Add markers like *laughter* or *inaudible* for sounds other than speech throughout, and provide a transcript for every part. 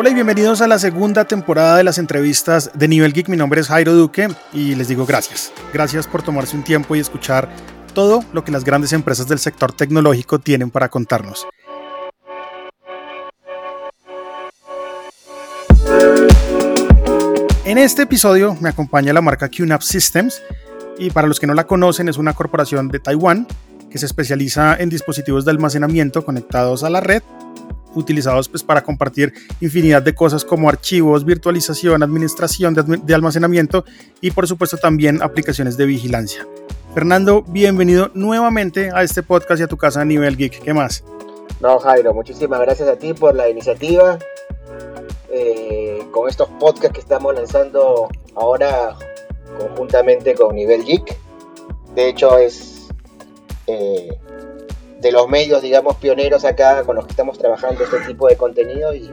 Hola y bienvenidos a la segunda temporada de las entrevistas de Nivel Geek. Mi nombre es Jairo Duque y les digo gracias. Gracias por tomarse un tiempo y escuchar todo lo que las grandes empresas del sector tecnológico tienen para contarnos. En este episodio me acompaña la marca QNAP Systems y para los que no la conocen es una corporación de Taiwán que se especializa en dispositivos de almacenamiento conectados a la red utilizados pues, para compartir infinidad de cosas como archivos, virtualización, administración de, almacenamiento y por supuesto también aplicaciones de vigilancia. Fernando, bienvenido nuevamente a este podcast y a tu casa a nivel geek. ¿Qué más? No, Jairo, muchísimas gracias a ti por la iniciativa. Eh, con estos podcasts que estamos lanzando ahora conjuntamente con Nivel Geek. De hecho, es eh, de los medios, digamos, pioneros acá con los que estamos trabajando este tipo de contenido y,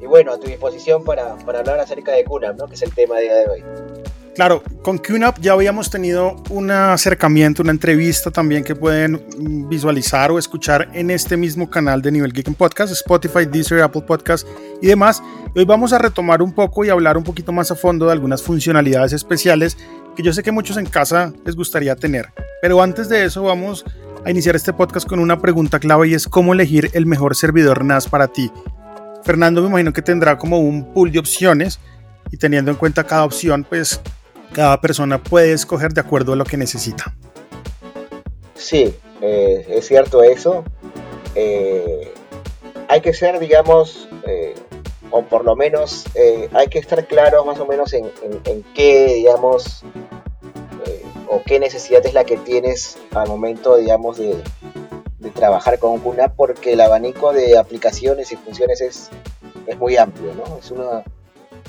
y bueno, a tu disposición para, para hablar acerca de QNAP, ¿no? que es el tema de día de hoy. Claro, con QNAP ya habíamos tenido un acercamiento, una entrevista también que pueden visualizar o escuchar en este mismo canal de Nivel Geek en Podcast, Spotify, Deezer, Apple Podcast y demás. Hoy vamos a retomar un poco y hablar un poquito más a fondo de algunas funcionalidades especiales que yo sé que muchos en casa les gustaría tener. Pero antes de eso vamos a iniciar este podcast con una pregunta clave y es cómo elegir el mejor servidor NAS para ti. Fernando me imagino que tendrá como un pool de opciones y teniendo en cuenta cada opción, pues cada persona puede escoger de acuerdo a lo que necesita. Sí, eh, es cierto eso. Eh, hay que ser, digamos, eh, o por lo menos hay que estar claro más o menos en, en qué, digamos, qué necesidad es la que tienes al momento, digamos, de, trabajar con QNAP, porque el abanico de aplicaciones y funciones es, es muy amplio, ¿no? Es una,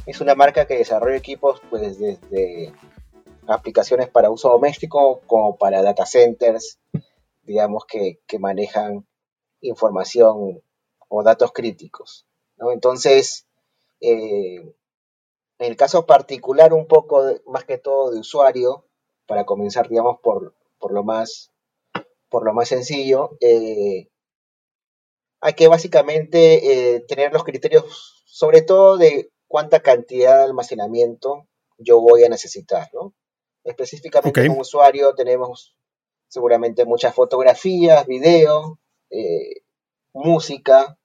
es una marca que desarrolla equipos pues desde aplicaciones para uso doméstico como para data centers, digamos, que, manejan información o datos críticos, ¿no? Entonces, eh, en el caso particular, un poco más que todo de usuario, para comenzar, digamos, por, por, lo, más, por lo más sencillo, eh, hay que básicamente eh, tener los criterios, sobre todo de cuánta cantidad de almacenamiento yo voy a necesitar, ¿no? Específicamente como usuario tenemos seguramente muchas fotografías, video, eh, música,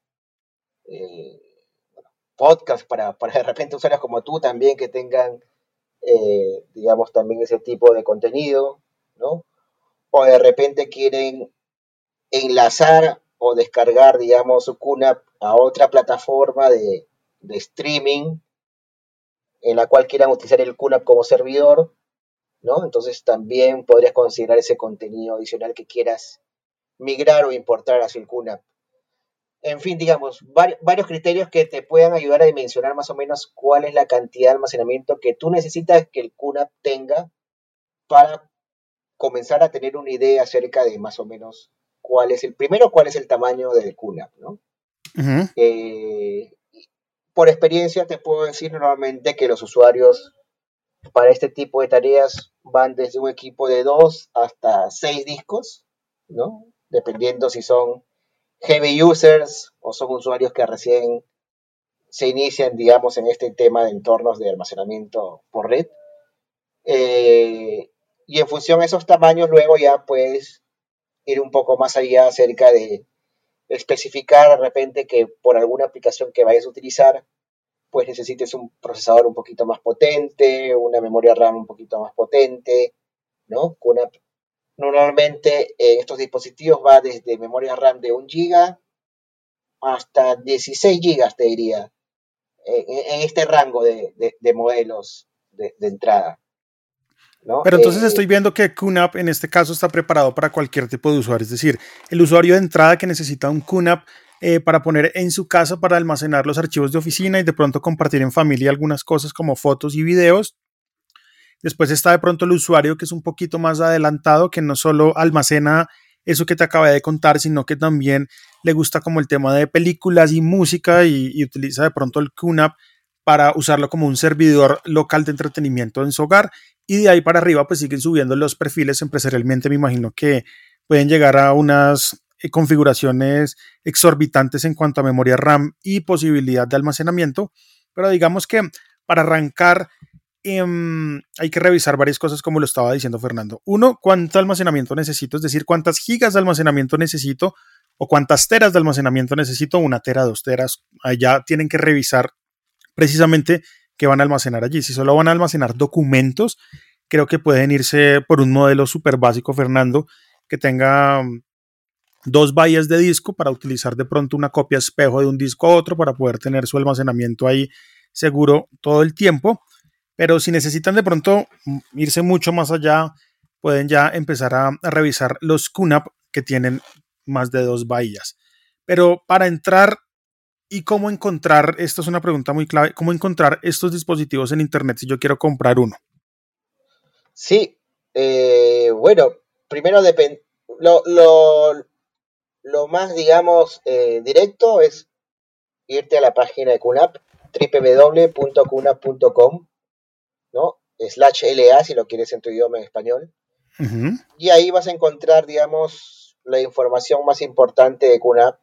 podcast para, para de repente usuarios como tú también que tengan eh, digamos, también ese tipo de contenido, ¿no? O de repente quieren enlazar o descargar, digamos, su QNAP a otra plataforma de, streaming en la cual quieran utilizar el QNAP como servidor, ¿no? Entonces también podrías considerar ese contenido adicional que quieras migrar o importar hacia el QNAP en fin, digamos, varios criterios que te puedan ayudar a dimensionar más o menos cuál es la cantidad de almacenamiento que tú necesitas que el QNAP tenga para comenzar a tener una idea acerca de más o menos cuál es el, primero, cuál es el tamaño del QNAP, ¿no? Eh, por experiencia te puedo decir normalmente que los usuarios para este tipo de tareas van desde un equipo de dos hasta seis discos, ¿no? Dependiendo si son heavy users o son usuarios que recién se inician, digamos, en este tema de entornos de almacenamiento por red. Eh, y en función de esos tamaños, luego ya puedes ir un poco más allá acerca de especificar de repente que por alguna aplicación que vayas a utilizar, pues necesites un procesador un poquito más potente, una memoria RAM un poquito más potente, ¿no? Normalmente en estos dispositivos va desde memoria RAM de 1 GB hasta 16 GB, te diría, en, este rango de, modelos de, entrada. Pero entonces eh, estoy viendo que QNAP en este caso está preparado para cualquier tipo de usuario, es decir, el usuario de entrada que necesita un QNAP eh, para poner en su casa para almacenar los archivos de oficina y de pronto compartir en familia algunas cosas como fotos y videos, Después está de pronto el usuario que es un poquito más adelantado, que no solo almacena eso que te acabé de contar, sino que también le gusta como el tema de películas y música y, utiliza de pronto el QNAP para usarlo como un servidor local de entretenimiento en su hogar. Y de ahí para arriba pues siguen subiendo los perfiles empresarialmente, me imagino que pueden llegar a unas eh, configuraciones exorbitantes en cuanto a memoria RAM y posibilidad de almacenamiento, pero digamos que para arrancar em, hay que revisar varias cosas como lo estaba diciendo Fernando. Uno, cuánto almacenamiento necesito, es decir, cuántas gigas de almacenamiento necesito o cuántas teras de almacenamiento necesito, una tera, dos teras. Allá tienen que revisar precisamente qué van a almacenar allí. Si solo van a almacenar documentos, creo que pueden irse por un modelo súper básico, Fernando, que tenga mm, dos bahías de disco para utilizar de pronto una copia espejo de un disco a otro para poder tener su almacenamiento ahí seguro todo el tiempo. Pero si necesitan de pronto irse mucho más allá, pueden ya empezar a, revisar los QNAP que tienen más de dos bahías. Pero para entrar y cómo encontrar, esto es una pregunta muy clave, cómo encontrar estos dispositivos en Internet si yo quiero comprar uno. Sí, eh, bueno, primero depende. Lo, lo, más, digamos, eh, directo es irte a la página de QNAP, www.cunap.com, ¿no? Slash LA, si lo quieres en tu idioma en español. Y ahí vas a encontrar, digamos, la información más importante de QNAP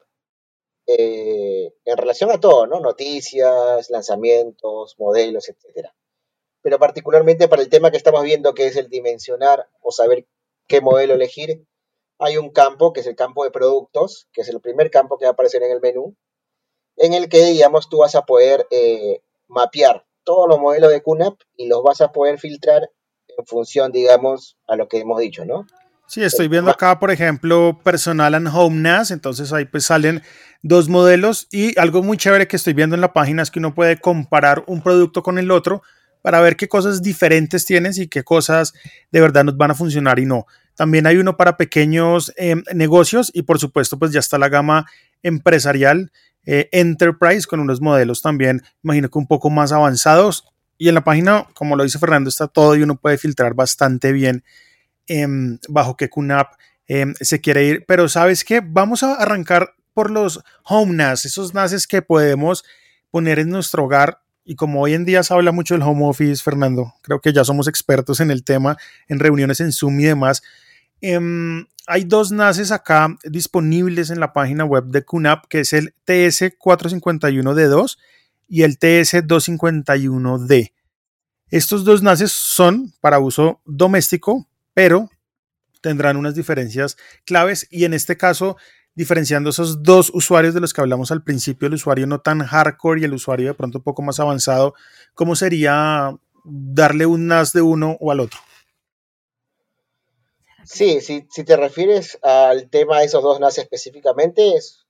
eh, en relación a todo, ¿no? Noticias, lanzamientos, modelos, etcétera pero particularmente para el tema que estamos viendo, que es el dimensionar o saber qué modelo elegir, hay un campo, que es el campo de productos, que es el primer campo que va a aparecer en el menú, en el que, digamos, tú vas a poder eh, mapear todos los modelos de QNAP y los vas a poder filtrar en función, digamos, a lo que hemos dicho, ¿no? Sí, estoy viendo acá, por ejemplo, Personal and Home NAS, entonces ahí pues salen dos modelos y algo muy chévere que estoy viendo en la página es que uno puede comparar un producto con el otro para ver qué cosas diferentes tienes y qué cosas de verdad nos van a funcionar y no. También hay uno para pequeños em, negocios y por supuesto pues ya está la gama empresarial eh, Enterprise con unos modelos también, imagino que un poco más avanzados. Y en la página, como lo dice Fernando, está todo y uno puede filtrar bastante bien em, bajo qué QNAP em, se quiere ir. Pero sabes qué, vamos a arrancar por los home NAS, esos NASes que podemos poner en nuestro hogar y como hoy en día se habla mucho del home office, Fernando, creo que ya somos expertos en el tema, en reuniones en Zoom y demás. Em, hay dos NASes acá disponibles en la página web de QNAP, que es el TS451D2 y el TS251D. Estos dos NASes son para uso doméstico, pero tendrán unas diferencias claves y en este caso diferenciando esos dos usuarios de los que hablamos al principio, el usuario no tan hardcore y el usuario de pronto un poco más avanzado, ¿cómo sería darle un NAS de uno o al otro? Sí, si, te refieres al tema de esos dos NAS específicamente, es,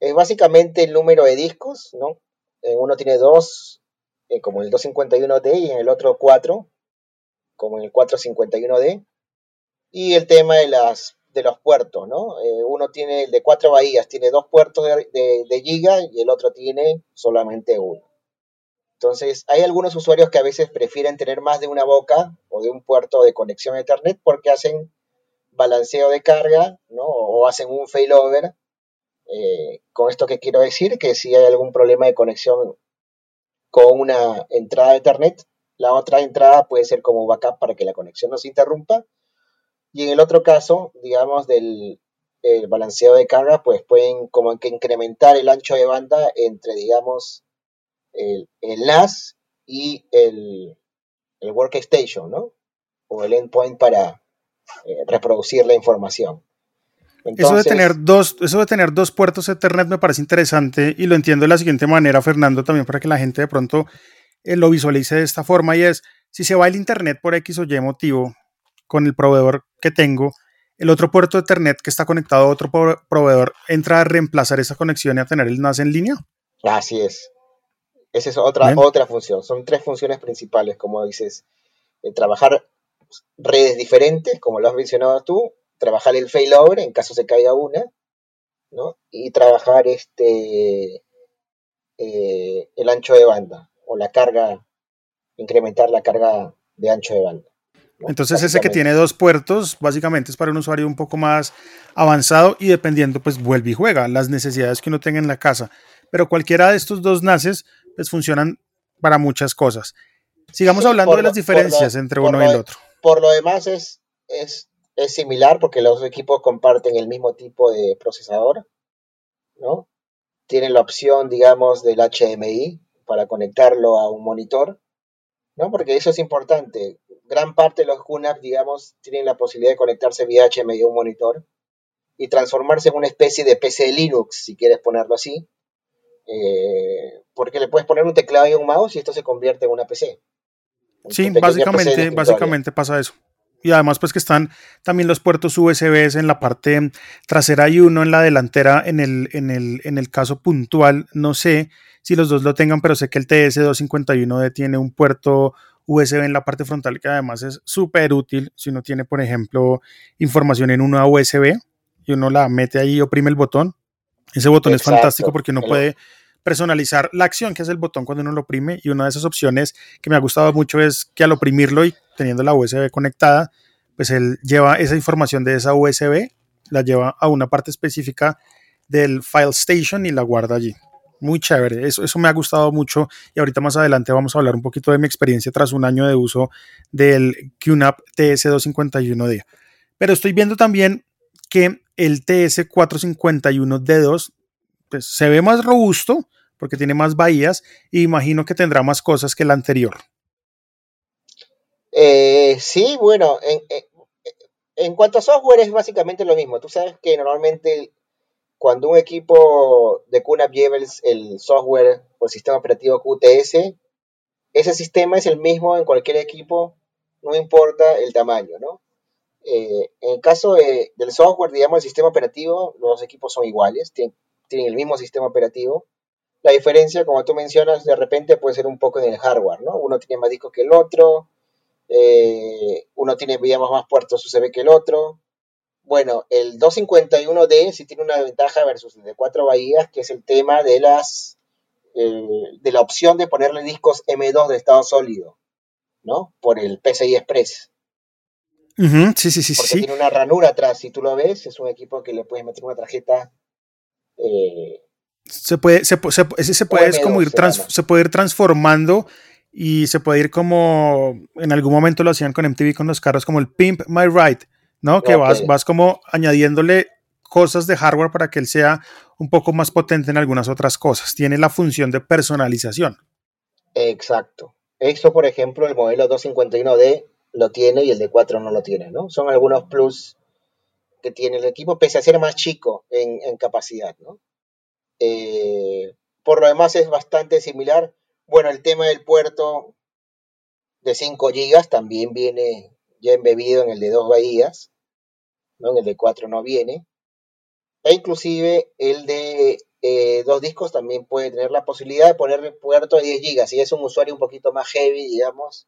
es básicamente el número de discos, ¿no? Eh, uno tiene dos, eh, como el 251D, y en el otro cuatro, como en el 451D. Y el tema de las de los puertos, ¿no? Eh, uno tiene el de cuatro bahías, tiene dos puertos de, giga y el otro tiene solamente uno. Entonces, hay algunos usuarios que a veces prefieren tener más de una boca o de un puerto de conexión a Ethernet porque hacen balanceo de carga, ¿no? O hacen un failover. Eh, con esto que quiero decir, que si hay algún problema de conexión con una entrada de Ethernet, la otra entrada puede ser como backup para que la conexión no se interrumpa y en el otro caso, digamos, del balanceo de carga, pues pueden como que incrementar el ancho de banda entre, digamos, el, el NAS y el, el, workstation, ¿no? O el endpoint para eh, reproducir la información. eso, de tener dos, eso de tener dos puertos Ethernet me parece interesante y lo entiendo de la siguiente manera, Fernando, también para que la gente de pronto eh, lo visualice de esta forma y es, si se va el Internet por X o Y motivo, con el proveedor que tengo, el otro puerto de Ethernet que está conectado a otro proveedor entra a reemplazar esa conexión y a tener el NAS en línea. Así es. Esa es otra, otra función. Son tres funciones principales, como dices. Eh, trabajar redes diferentes, como lo has mencionado tú, trabajar el failover en caso se caiga una, ¿no? Y trabajar este eh, el ancho de banda o la carga, incrementar la carga de ancho de banda. Entonces ese que tiene dos puertos básicamente es para un usuario un poco más avanzado y dependiendo pues vuelve y juega las necesidades que uno tenga en la casa. Pero cualquiera de estos dos NASes pues funcionan para muchas cosas. Sigamos hablando de las diferencias entre uno y el otro. Por lo demás es, es, es similar porque los equipos comparten el mismo tipo de procesador, ¿no? Tienen la opción, digamos, del HMI para conectarlo a un monitor, ¿no? Porque eso es importante. Gran parte de los QNAP, digamos, tienen la posibilidad de conectarse vía HMI a un monitor y transformarse en una especie de PC Linux, si quieres ponerlo así, eh, porque le puedes poner un teclado y un mouse y esto se convierte en una PC. Sí, básicamente, básicamente pasa eso. Y además, pues que están también los puertos USB en la parte trasera y uno en la delantera. En el, en el, en el caso puntual, no sé si los dos lo tengan, pero sé que el TS251D tiene un puerto USB en la parte frontal que además es súper útil si uno tiene, por ejemplo, información en una USB y uno la mete ahí y oprime el botón. Ese botón es fantástico porque uno puede personalizar la acción que es el botón cuando uno lo oprime y una de esas opciones que me ha gustado mucho es que al oprimirlo y teniendo la USB conectada, pues él lleva esa información de esa USB, la lleva a una parte específica del File Station y la guarda allí. Muy chévere, eso, eso me ha gustado mucho y ahorita más adelante vamos a hablar un poquito de mi experiencia tras un año de uso del QNAP TS251D. Pero estoy viendo también que el TS451D2 pues, se ve más robusto porque tiene más bahías y imagino que tendrá más cosas que el anterior. Eh, sí, bueno, en, cuanto a software es básicamente lo mismo. Tú sabes que normalmente cuando un equipo de QNAP lleva el, software o el sistema operativo QTS, ese sistema es el mismo en cualquier equipo, no importa el tamaño, ¿no? Eh, en el caso del software, digamos, el sistema operativo, los equipos son iguales, tienen el mismo sistema operativo. La diferencia, como tú mencionas, de repente puede ser un poco en el hardware, ¿no? Uno tiene más discos que el otro, eh, uno tiene, digamos, más puertos USB que el otro. Bueno, el 251D sí tiene una ventaja versus el de cuatro bahías, que es el tema de las eh, de la opción de ponerle discos M2 de estado sólido, ¿no? Por el PCI Express. sí, sí, sí, Porque tiene una ranura atrás, si tú lo ves, es un equipo que le puedes meter una tarjeta eh, se puede, se, se, se puede como ir se puede ir transformando y se puede ir como en algún momento lo hacían con MTV con los carros como el Pimp My Ride, ¿no? Que vas, vas como añadiéndole cosas de hardware para que él sea un poco más potente en algunas otras cosas. Tiene la función de personalización. Exacto. Esto, por ejemplo, el modelo 251D lo tiene y el de 4 no lo tiene, ¿no? Son algunos plus que tiene el equipo, pese a ser más chico en, capacidad, ¿no? Eh, por lo demás es bastante similar. Bueno, el tema del puerto de 5 GB también viene ya embebido en el de dos bahías, ¿no? En el de 4 no viene. E inclusive el de eh, dos discos también puede tener la posibilidad de ponerle puerto de 10 GB. Si es un usuario un poquito más heavy, digamos,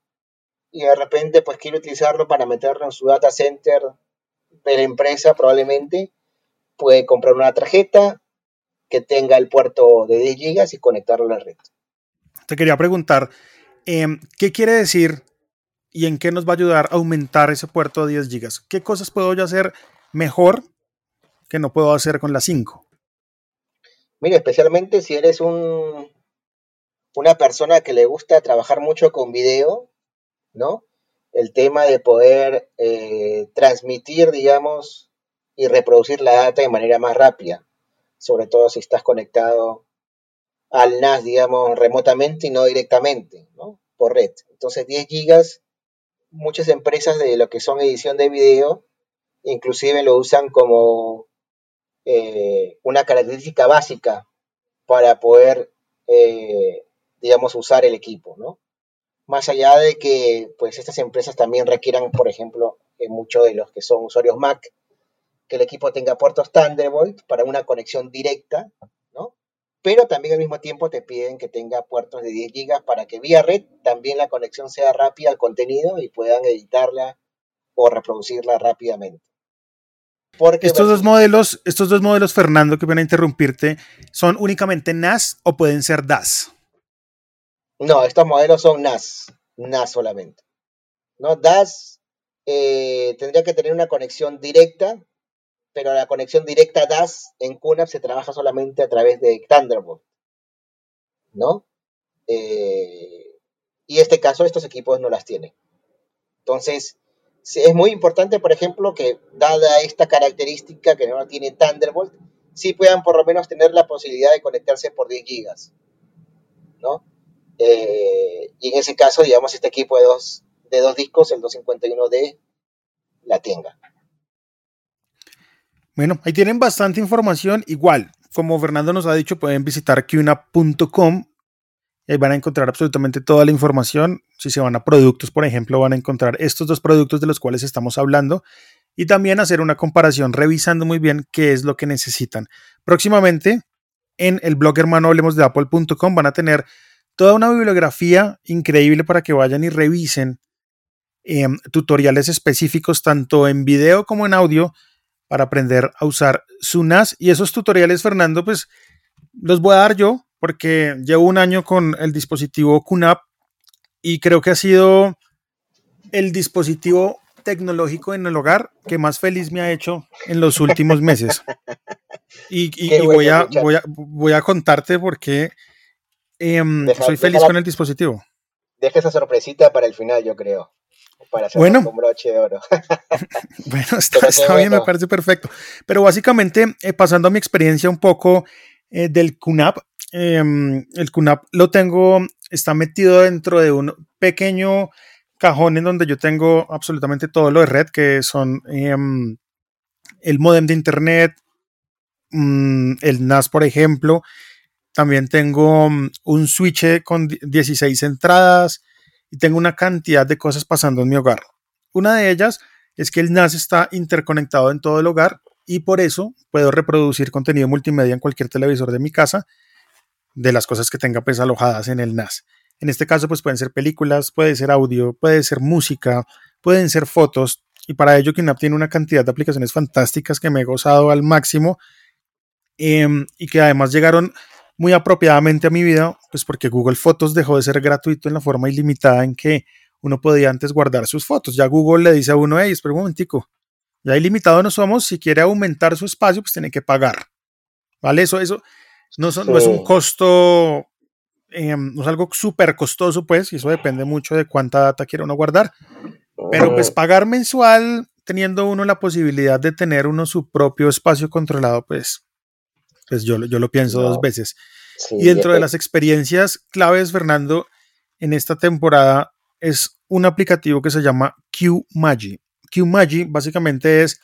y de repente pues quiere utilizarlo para meterlo en su data center de la empresa probablemente puede comprar una tarjeta que tenga el puerto de 10 GB y conectarlo a la red. Te quería preguntar, em, ¿qué quiere decir y en qué nos va a ayudar a aumentar ese puerto de 10 GB? ¿Qué cosas puedo yo hacer mejor que no puedo hacer con la 5? Mira, especialmente si eres un, una persona que le gusta trabajar mucho con video, ¿no? El tema de poder eh, transmitir, digamos, y reproducir la data de manera más rápida, sobre todo si estás conectado al NAS, digamos, remotamente y no directamente, ¿no? Por red. Entonces, 10 gigas, muchas empresas de lo que son edición de video, inclusive lo usan como eh, una característica básica para poder, eh, digamos, usar el equipo, ¿no? Más allá de que pues estas empresas también requieran, por ejemplo, en muchos de los que son usuarios Mac, que el equipo tenga puertos Thunderbolt para una conexión directa, ¿no? Pero también al mismo tiempo te piden que tenga puertos de 10 GB para que vía red también la conexión sea rápida al contenido y puedan editarla o reproducirla rápidamente. Porque estos dos modelos, estos dos modelos, Fernando, que van a interrumpirte, ¿son únicamente NAS o pueden ser DAS? No, estos modelos son NAS, NAS solamente. ¿no? DAS eh, tendría que tener una conexión directa, pero la conexión directa DAS en QNAP se trabaja solamente a través de Thunderbolt. ¿No? Eh, y en este caso estos equipos no las tienen. Entonces, es muy importante, por ejemplo, que dada esta característica que no tiene Thunderbolt, sí puedan por lo menos tener la posibilidad de conectarse por 10 gigas, ¿no? Eh, y en ese caso, digamos, este equipo de dos, de dos discos, el 251D, la tenga. Bueno, ahí tienen bastante información. Igual, como Fernando nos ha dicho, pueden visitar qnap.com. Ahí van a encontrar absolutamente toda la información. Si se van a productos, por ejemplo, van a encontrar estos dos productos de los cuales estamos hablando y también hacer una comparación revisando muy bien qué es lo que necesitan. Próximamente en el blog hermano hablemos de apple.com van a tener toda una bibliografía increíble para que vayan y revisen em, tutoriales específicos tanto en video como en audio para aprender a usar su NAS. Y esos tutoriales, Fernando, pues los voy a dar yo porque llevo un año con el dispositivo QNAP y creo que ha sido el dispositivo tecnológico en el hogar que más feliz me ha hecho en los últimos meses. *laughs* Y, voy, a, voy, a, contarte por qué em, soy feliz con el dispositivo. Deja esa sorpresita para el final, yo creo para hacer bueno, un broche de oro. *laughs* *laughs* bueno, está, bien, me parece perfecto. Pero básicamente, eh, pasando a mi experiencia un poco eh, del QNAP, em, el QNAP lo tengo, está metido dentro de un pequeño cajón en donde yo tengo absolutamente todo lo de red, que son em, el modem de internet, mm, el NAS, por ejemplo. También tengo mm, un switch con 16 entradas, y tengo una cantidad de cosas pasando en mi hogar. Una de ellas es que el NAS está interconectado en todo el hogar y por eso puedo reproducir contenido multimedia en cualquier televisor de mi casa de las cosas que tenga pues alojadas en el NAS. En este caso pues pueden ser películas, puede ser audio, puede ser música, pueden ser fotos y para ello KINAP tiene una cantidad de aplicaciones fantásticas que me he gozado al máximo em, y que además llegaron muy apropiadamente a mi vida, pues porque Google Fotos dejó de ser gratuito en la forma ilimitada en que uno podía antes guardar sus fotos. Ya Google le dice a uno, hey, espera un momentico, ya ilimitado no somos, si quiere aumentar su espacio, pues tiene que pagar. ¿Vale? Eso, eso no, no es un costo, em, no es algo súper costoso, pues, y eso depende mucho de cuánta data quiere uno guardar. Pero pues pagar mensual, teniendo uno la posibilidad de tener uno su propio espacio controlado, pues pues yo, yo lo pienso dos veces. y dentro de las experiencias claves, Fernando, en esta temporada es un aplicativo que se llama QMagi. QMagi básicamente es,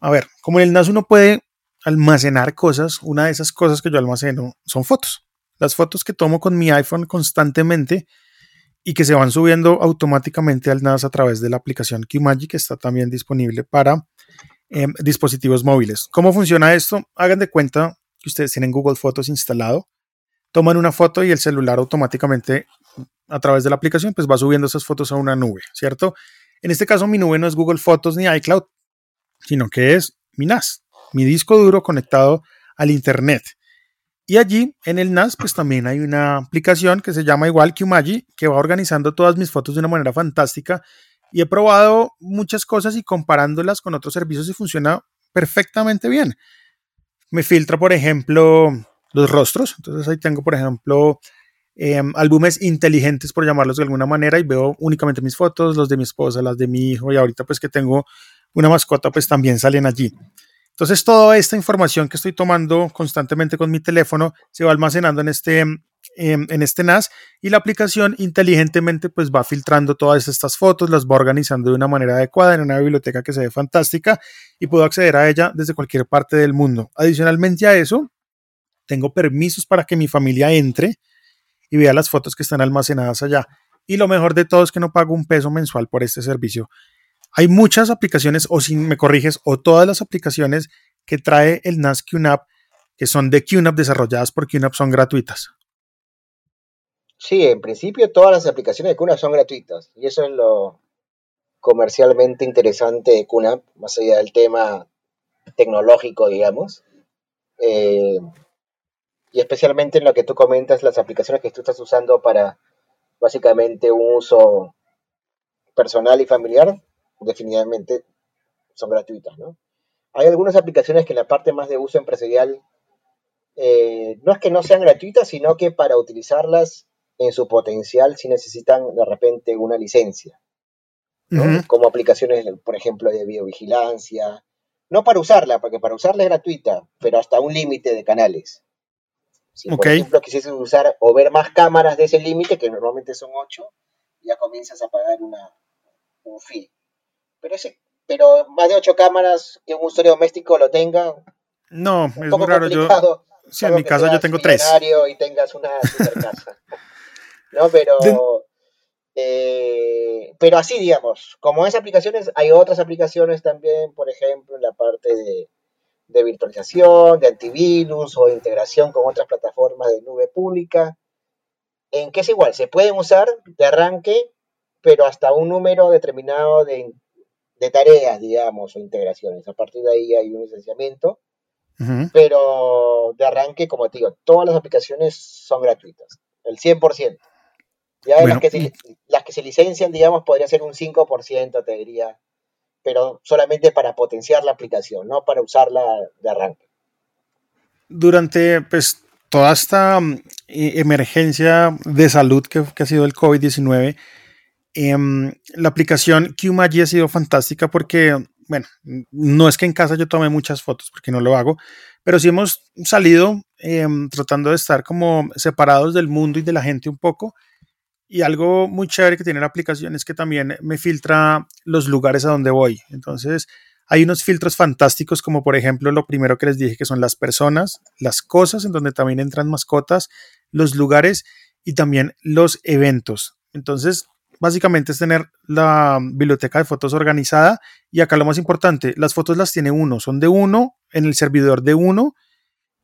a ver, como en el NAS uno puede almacenar cosas, una de esas cosas que yo almaceno son fotos. Las fotos que tomo con mi iPhone constantemente y que se van subiendo automáticamente al NAS a través de la aplicación QMagi que está también disponible para Em, dispositivos móviles. ¿Cómo funciona esto? Hagan de cuenta que ustedes tienen Google Fotos instalado, toman una foto y el celular automáticamente a través de la aplicación pues va subiendo esas fotos a una nube, ¿cierto? En este caso mi nube no es Google Fotos ni iCloud, sino que es mi NAS, mi disco duro conectado al Internet. Y allí en el NAS pues también hay una aplicación que se llama igual que Umagi que va organizando todas mis fotos de una manera fantástica y he probado muchas cosas y comparándolas con otros servicios y funciona perfectamente bien. Me filtra, por ejemplo, los rostros. Entonces ahí tengo, por ejemplo, em, álbumes inteligentes, por llamarlos de alguna manera, y veo únicamente mis fotos, los de mi esposa, las de mi hijo, y ahorita pues que tengo una mascota, pues también salen allí. Entonces toda esta información que estoy tomando constantemente con mi teléfono se va almacenando en este en este NAS y la aplicación inteligentemente pues va filtrando todas estas fotos, las va organizando de una manera adecuada en una biblioteca que se ve fantástica y puedo acceder a ella desde cualquier parte del mundo. Adicionalmente a eso, tengo permisos para que mi familia entre y vea las fotos que están almacenadas allá. Y lo mejor de todo es que no pago un peso mensual por este servicio. Hay muchas aplicaciones, o si me corriges, o todas las aplicaciones que trae el NAS QNAP, que son de QNAP desarrolladas por QNAP, son gratuitas. Sí, en principio todas las aplicaciones de QNAP son gratuitas y eso es lo comercialmente interesante de QNAP, más allá del tema tecnológico, digamos. Eh, y especialmente en lo que tú comentas, las aplicaciones que tú estás usando para básicamente un uso personal y familiar, definitivamente son gratuitas, ¿no? Hay algunas aplicaciones que en la parte más de uso empresarial eh, no es que no sean gratuitas, sino que para utilizarlas en su potencial si necesitan de repente una licencia. como aplicaciones, por ejemplo, de videovigilancia. No para usarla, porque para usarla es gratuita, pero hasta un límite de canales. Si por ejemplo quisieses usar o ver más cámaras de ese límite, que normalmente son 8, ya comienzas a pagar una, un fee. Pero, ese, pero más de 8 cámaras que un usuario doméstico lo tenga. No, es muy raro. Yo, sí, en mi casa yo tengo 3. Y tengas una *laughs* super casa. No, pero. Eh, pero así, digamos, como esas aplicaciones, hay otras aplicaciones también, por ejemplo, en la parte de, de virtualización, de antivirus o de integración con otras plataformas de nube pública, en que es igual, se pueden usar de arranque, pero hasta un número determinado de, tareas, digamos, o integraciones. A partir de ahí hay un licenciamiento, pero de arranque, como te digo, todas las aplicaciones son gratuitas, el 100%. Ya las, que se, las que se licencian, digamos, podría ser un 5%, te diría, pero solamente para potenciar la aplicación, no para usarla de arranque. Durante pues, toda esta mm, e, emergencia de salud que, ha sido el COVID-19, em, la aplicación QMagi ha sido fantástica porque, bueno, no es que en casa yo tome muchas fotos porque no lo hago, pero sí hemos salido em, tratando de estar como separados del mundo y de la gente un poco y algo muy chévere que tiene la aplicación es que también me filtra los lugares a donde voy. Entonces, hay unos filtros fantásticos como por ejemplo lo primero que les dije que son las personas, las cosas en donde también entran mascotas, los lugares y también los eventos. Entonces, básicamente es tener la biblioteca de fotos organizada y acá lo más importante, las fotos las tiene uno, son de uno en el servidor de uno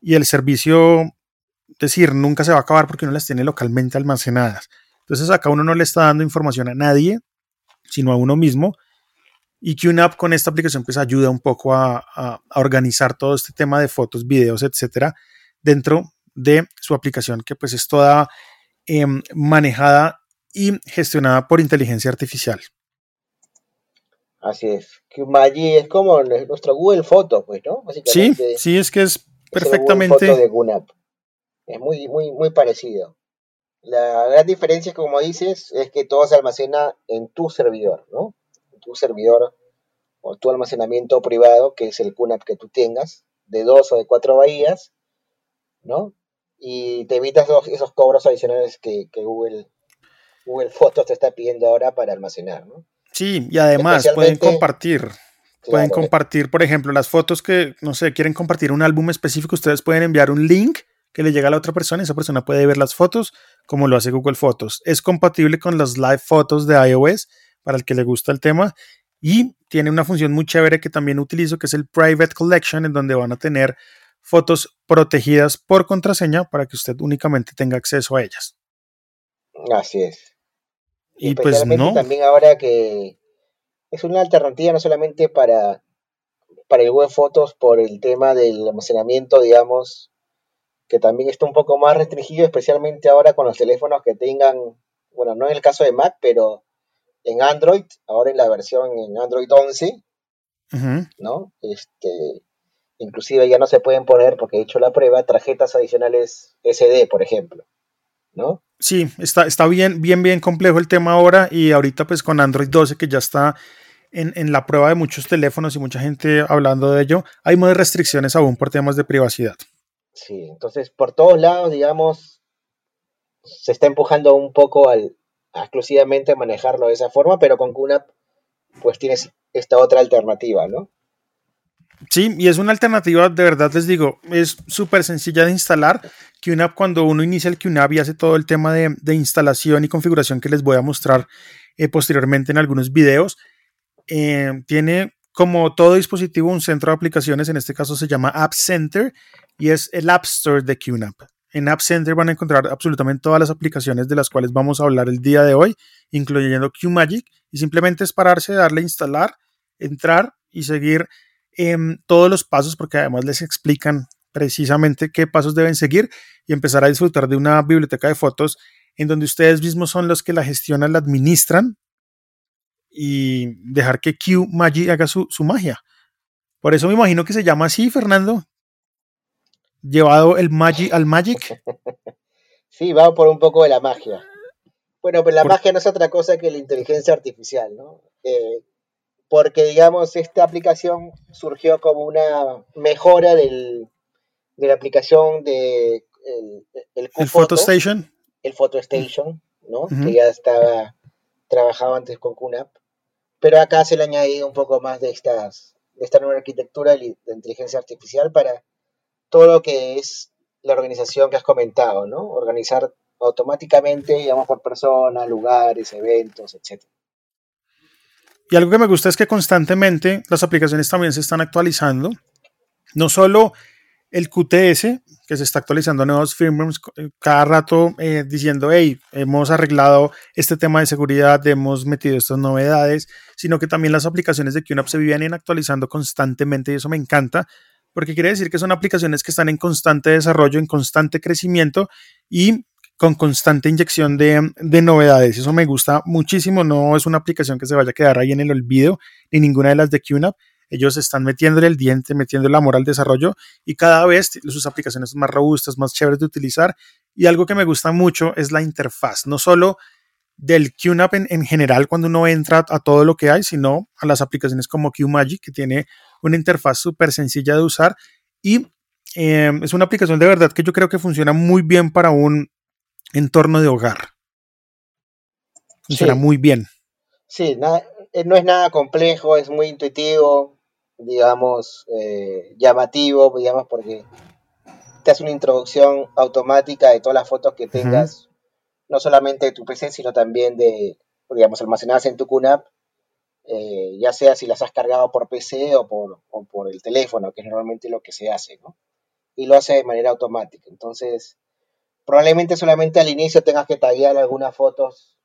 y el servicio, es decir, nunca se va a acabar porque uno las tiene localmente almacenadas. Entonces acá uno no le está dando información a nadie, sino a uno mismo. Y QNAP con esta aplicación pues ayuda un poco a, organizar todo este tema de fotos, videos, etcétera, dentro de su aplicación que pues es toda em, manejada y gestionada por inteligencia artificial. Así es. QMagi es como nuestro Google Fotos, pues, ¿no? sí, sí, es que es perfectamente. de Es muy, muy, muy parecido. La gran diferencia, como dices, es que todo se almacena en tu servidor, ¿no? En tu servidor o tu almacenamiento privado, que es el QNAP que tú tengas, de dos o de cuatro bahías, ¿no? Y te evitas esos cobros adicionales que, Google, Google Fotos te está pidiendo ahora para almacenar, ¿no? Sí, y además pueden compartir. pueden compartir, por ejemplo, las fotos que, no sé, quieren compartir un álbum específico, ustedes pueden enviar un link que le llega a la otra persona y esa persona puede ver las fotos como lo hace Google Fotos. Es compatible con las live fotos de iOS para el que le gusta el tema y tiene una función muy chévere que también utilizo que es el Private Collection en donde van a tener fotos protegidas por contraseña para que usted únicamente tenga acceso a ellas. Así es. Y pues no. También ahora que es una alternativa no solamente para, para el web fotos por el tema del almacenamiento, digamos, que también está un poco más restringido, especialmente ahora con los teléfonos que tengan, bueno, no en el caso de Mac, pero en Android, ahora en la versión en Android 11, ¿no? Este, inclusive ya no se pueden poner, porque he hecho la prueba, tarjetas adicionales SD, por ejemplo, ¿no? Sí, está, está bien, bien, bien complejo el tema ahora y ahorita pues con Android 12 que ya está en, en la prueba de muchos teléfonos y mucha gente hablando de ello, hay más restricciones aún por temas de privacidad. Sí, entonces por todos lados, digamos, se está empujando un poco al exclusivamente manejarlo de esa forma, pero con QNAP pues tienes esta otra alternativa, ¿no? Sí, y es una alternativa, de verdad les digo, es súper sencilla de instalar. QNAP, cuando uno inicia el QNAP y hace todo el tema de, instalación y configuración que les voy a mostrar eh, posteriormente en algunos videos, eh, tiene como todo dispositivo un centro de aplicaciones, en este caso se llama App Center, y es el App Store de QNAP. En App Center van a encontrar absolutamente todas las aplicaciones de las cuales vamos a hablar el día de hoy, incluyendo QMagic, y simplemente es pararse, darle a instalar, entrar y seguir em, todos los pasos, porque además les explican precisamente qué pasos deben seguir y empezar a disfrutar de una biblioteca de fotos en donde ustedes mismos son los que la gestionan, la administran y dejar que QMagic haga su, su magia. Por eso me imagino que se llama así, Fernando, llevado el Magic al Magic. *laughs* sí, va por un poco de la magia. Bueno, pero la magia no es otra cosa que la inteligencia artificial, ¿no? Eh, porque, digamos, esta aplicación surgió como una mejora del, de la aplicación de el, el, el Photo Station. El Photo Station, ¿no? Que ya estaba trabajado antes con QNAP. Pero acá se le ha añadido un poco más de, estas, de esta nueva arquitectura de inteligencia artificial para todo lo que es la organización que has comentado, ¿no? Organizar automáticamente, digamos, por persona, lugares, eventos, etc. Y algo que me gusta es que constantemente las aplicaciones también se están actualizando. No solo el QTS, que se está actualizando nuevos firmwares cada rato eh, diciendo, hey, hemos arreglado este tema de seguridad, hemos metido estas novedades, sino que también las aplicaciones de QNAP se vienen actualizando constantemente y eso me encanta, porque quiere decir que son aplicaciones que están en constante desarrollo, en constante crecimiento y con constante inyección de, de, novedades. Eso me gusta muchísimo. No es una aplicación que se vaya a quedar ahí en el olvido, ni ninguna de las de QNAP. Ellos están metiéndole el diente, metiendo el amor al desarrollo y cada vez sus aplicaciones son más robustas, más chéveres de utilizar. Y algo que me gusta mucho es la interfaz, no solo del QNAP en, en general cuando uno entra a todo lo que hay, sino a las aplicaciones como QMagic, que tiene una interfaz súper sencilla de usar y eh, es una aplicación de verdad que yo creo que funciona muy bien para un entorno de hogar. Funciona muy bien. Sí, eh, no es nada complejo, es muy intuitivo, digamos, eh, llamativo, digamos, porque te hace una introducción automática de todas las fotos que tengas, no solamente de tu PC, sino también de, digamos, almacenadas en tu QNAP, eh, ya sea si las has cargado por PC o por, o por el teléfono, que es normalmente lo que se hace, ¿no? Y lo hace de manera automática. Entonces, probablemente solamente al inicio tengas que tallar algunas fotos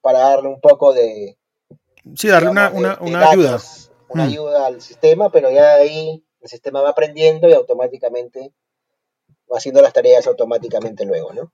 para darle un poco de... Sí, darle una, una, una ayuda. Una mm. ayuda al sistema, pero ya de ahí el sistema va aprendiendo y automáticamente va haciendo las tareas automáticamente luego, ¿no?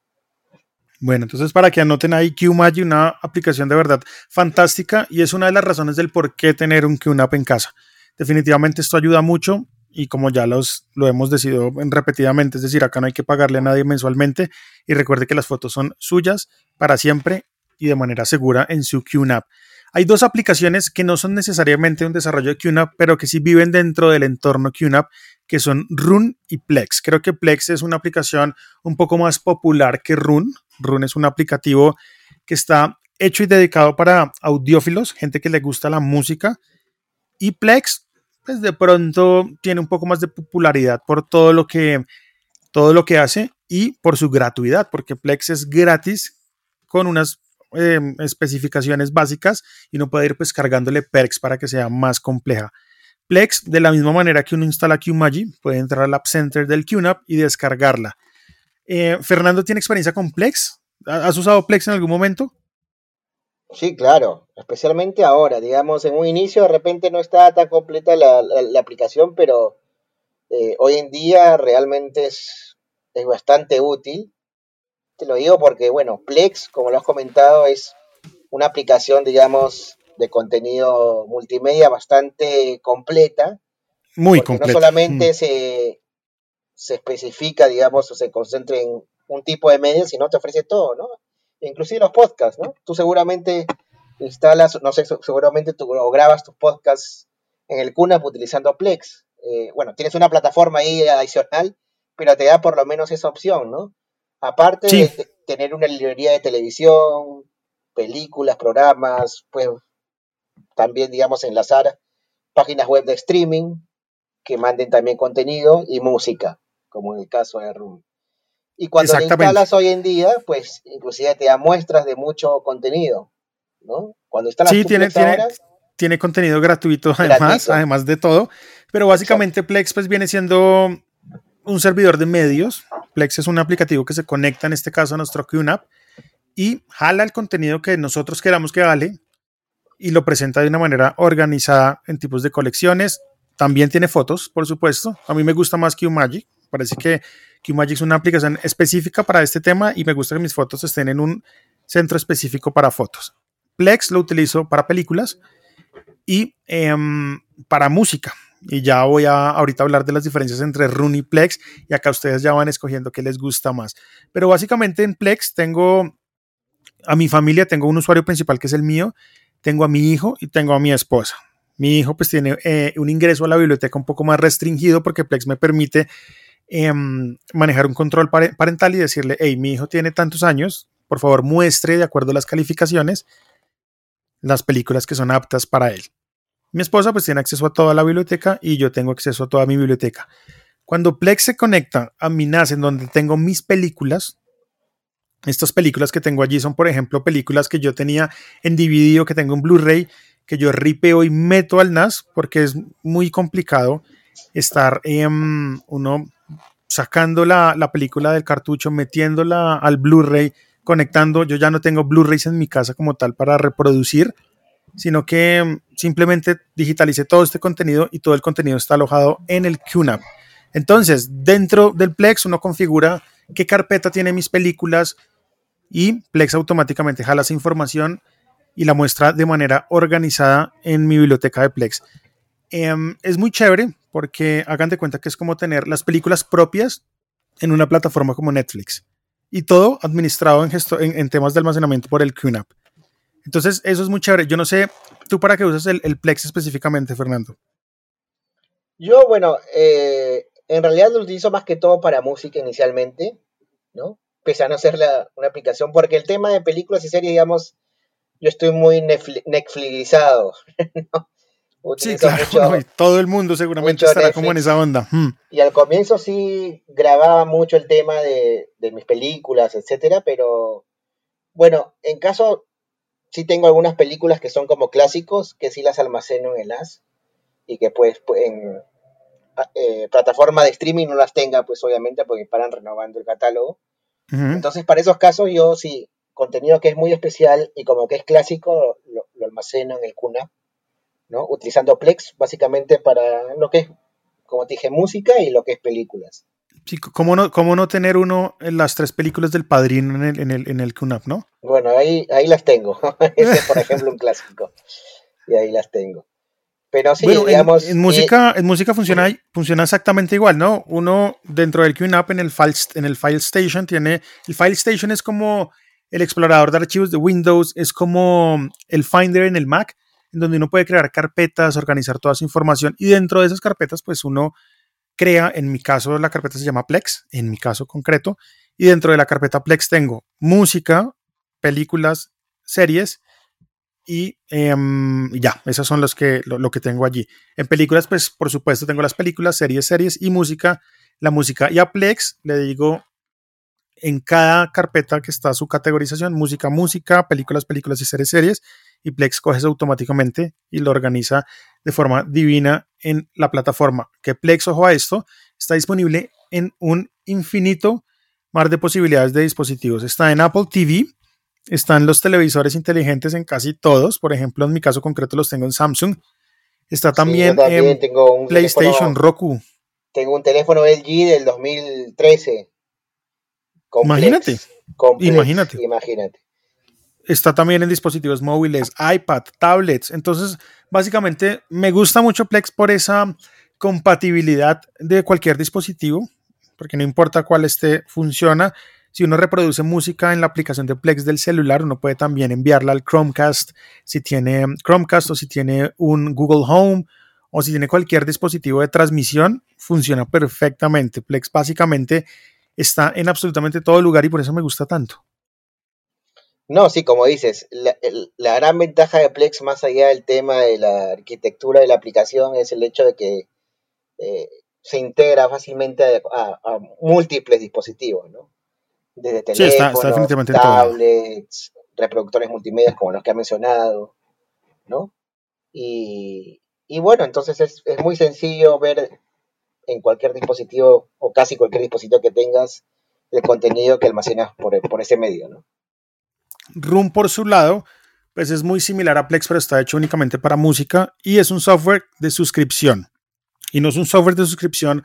Bueno, entonces para que anoten ahí QMagi, una aplicación de verdad fantástica y es una de las razones del por qué tener un QNAP en casa. Definitivamente esto ayuda mucho y como ya los, lo hemos decidido repetidamente, es decir, acá no hay que pagarle a nadie mensualmente y recuerde que las fotos son suyas para siempre y de manera segura en su QNAP. Hay dos aplicaciones que no son necesariamente un desarrollo de QNAP, pero que sí viven dentro del entorno QNAP, que son Run y Plex. Creo que Plex es una aplicación un poco más popular que Run. Run es un aplicativo que está hecho y dedicado para audiófilos, gente que le gusta la música. Y Plex, pues de pronto tiene un poco más de popularidad por todo lo que, todo lo que hace y por su gratuidad, porque Plex es gratis con unas Em, especificaciones básicas y no puede ir pues cargándole perks para que sea más compleja. Plex, de la misma manera que uno instala QMagi, puede entrar al App Center del QNAP y descargarla. Eh, Fernando, ¿tiene experiencia con Plex? ¿Has usado Plex en algún momento? Sí, claro, especialmente ahora, digamos, en un inicio de repente no está tan completa la, aplicación, pero eh, hoy en día realmente es, es bastante útil te lo digo porque, bueno, Plex, como lo has comentado, es una aplicación, digamos, de contenido multimedia bastante completa. Muy completa. No solamente mm. se, se especifica, digamos, o se concentra en un tipo de medios, sino te ofrece todo, ¿no? Inclusive los podcasts, ¿no? Tú seguramente instalas, no sé, seguramente tú grabas tus podcasts en el QNAP utilizando Plex. Eh, bueno, tienes una plataforma ahí adicional, pero te da por lo menos esa opción, ¿no? Aparte de tener una librería de televisión, películas, programas, pues también, digamos, enlazar páginas web de streaming que manden también contenido y música, como en el caso de Room. Y cuando lo instalas hoy en día, pues inclusive te da muestras de mucho contenido, ¿no? Cuando instalas sí, tiene, tiene, tiene, contenido gratuito además, además de todo, pero básicamente Plex pues viene siendo un servidor de medios. Plex es un aplicativo que se conecta en este caso a nuestro QNAP y jala el contenido que nosotros queramos que vale y lo presenta de una manera organizada en tipos de colecciones. También tiene fotos, por supuesto. A mí me gusta más QMagic. Parece que QMagic es una aplicación específica para este tema y me gusta que mis fotos estén en un centro específico para fotos. Plex lo utilizo para películas y em, para música y ya voy a ahorita hablar de las diferencias entre Run y Plex y acá ustedes ya van escogiendo qué les gusta más. Pero básicamente en Plex tengo a mi familia tengo un usuario principal que es el mío, tengo a mi hijo y tengo a mi esposa. Mi hijo pues tiene eh, un ingreso a la biblioteca un poco más restringido porque Plex me permite em, manejar un control parental y decirle, hey, mi hijo tiene tantos años, por favor muestre de acuerdo a las calificaciones las películas que son aptas para él. Mi esposa pues tiene acceso a toda la biblioteca y yo tengo acceso a toda mi biblioteca. Cuando Plex se conecta a mi NAS en donde tengo mis películas, estas películas que tengo allí son, por ejemplo, películas que yo tenía en DVD que tengo en Blu-ray, que yo ripeo y meto al NAS porque es muy complicado estar em, uno sacando la, la, película del cartucho, metiéndola al Blu-ray, conectando. Yo ya no tengo Blu-rays en mi casa como tal para reproducir, sino que em, simplemente digitalicé todo este contenido y todo el contenido está alojado en el QNAP. Entonces, dentro del Plex uno configura qué carpeta tiene mis películas, y Plex automáticamente jala esa información y la muestra de manera organizada en mi biblioteca de Plex. Em, es muy chévere porque hagan de cuenta que es como tener las películas propias en una plataforma como Netflix y todo administrado en, en, temas de almacenamiento por el QNAP. Entonces, eso es muy chévere. Yo no sé, ¿tú para qué usas el, Plex específicamente, Fernando? Yo, bueno, eh, en realidad lo utilizo más que todo para música inicialmente, ¿no? pese a no ser una aplicación, porque el tema de películas y series, digamos, yo estoy muy Netflixizado. *laughs* Sí, claro, *laughs* todo el mundo seguramente estará como en esa onda. Hmm. Y al comienzo sí grababa mucho el tema de, mis películas, etcétera, pero bueno, en caso sí tengo algunas películas que son como clásicos, que sí las almaceno en el NAS y que pues, pues en eh, plataforma de streaming no las tenga, pues obviamente porque paran renovando el catálogo. Entonces, para esos casos, yo sí, contenido que es muy especial y como que es clásico, lo, almaceno en el CUNA, ¿no? Utilizando Plex básicamente para lo que es, como te dije, música y lo que es películas. Sí, ¿cómo no, cómo no tener uno en las tres películas del padrino en el, en el, en el QNAP, no? Bueno, ahí, ahí las tengo. *laughs* Ese es, por ejemplo, un clásico. Y ahí las tengo. Pero sí, digamos. En, música, en música funciona, funciona exactamente igual, ¿no? Uno dentro del QNAP en el, file, en el File Station tiene. El File Station es como el explorador de archivos de Windows, es como el Finder en el Mac, en donde uno puede crear carpetas, organizar toda su información y dentro de esas carpetas, pues uno crea, en mi caso la carpeta se llama Plex, en mi caso concreto, y dentro de la carpeta Plex tengo música, películas, series y em, ya, esos son los que, lo, que tengo allí. En películas, pues por supuesto tengo las películas, series, series y música. La música y a Plex le digo en cada carpeta que está su categorización, música, música, películas, películas y series, series. Y Plex coge eso automáticamente y lo organiza de forma divina en la plataforma. Que Plex, ojo a esto, está disponible en un infinito mar de posibilidades de dispositivos. Está en Apple TV, están los televisores inteligentes en casi todos. Por ejemplo, en mi caso concreto los tengo en Samsung. Está también, en PlayStation, Roku. Tengo un teléfono LG del 2013. Imagínate. imagínate. Imagínate. Está también en dispositivos móviles, iPad, tablets. Entonces, básicamente, me gusta mucho Plex por esa compatibilidad de cualquier dispositivo, porque no importa cuál esté, funciona. Si uno reproduce música en la aplicación de Plex del celular, uno puede también enviarla al Chromecast si tiene Chromecast o si tiene un Google Home o si tiene cualquier dispositivo de transmisión, funciona perfectamente. Plex básicamente está en absolutamente todo lugar y por eso me gusta tanto. No, sí, como dices, la, gran ventaja de Plex, más allá del tema de la arquitectura de la aplicación, es el hecho de que eh, se integra fácilmente a, a, múltiples dispositivos, ¿no? desde teléfonos, tablets, reproductores multimedia como los que ha mencionado, ¿no? Y, bueno, entonces es, muy sencillo ver en cualquier dispositivo o casi cualquier dispositivo que tengas el contenido que almacenas por, por ese medio, ¿no? Room por su lado, pues es muy similar a Plex, pero está hecho únicamente para música y es un software de suscripción. Y no es un software de suscripción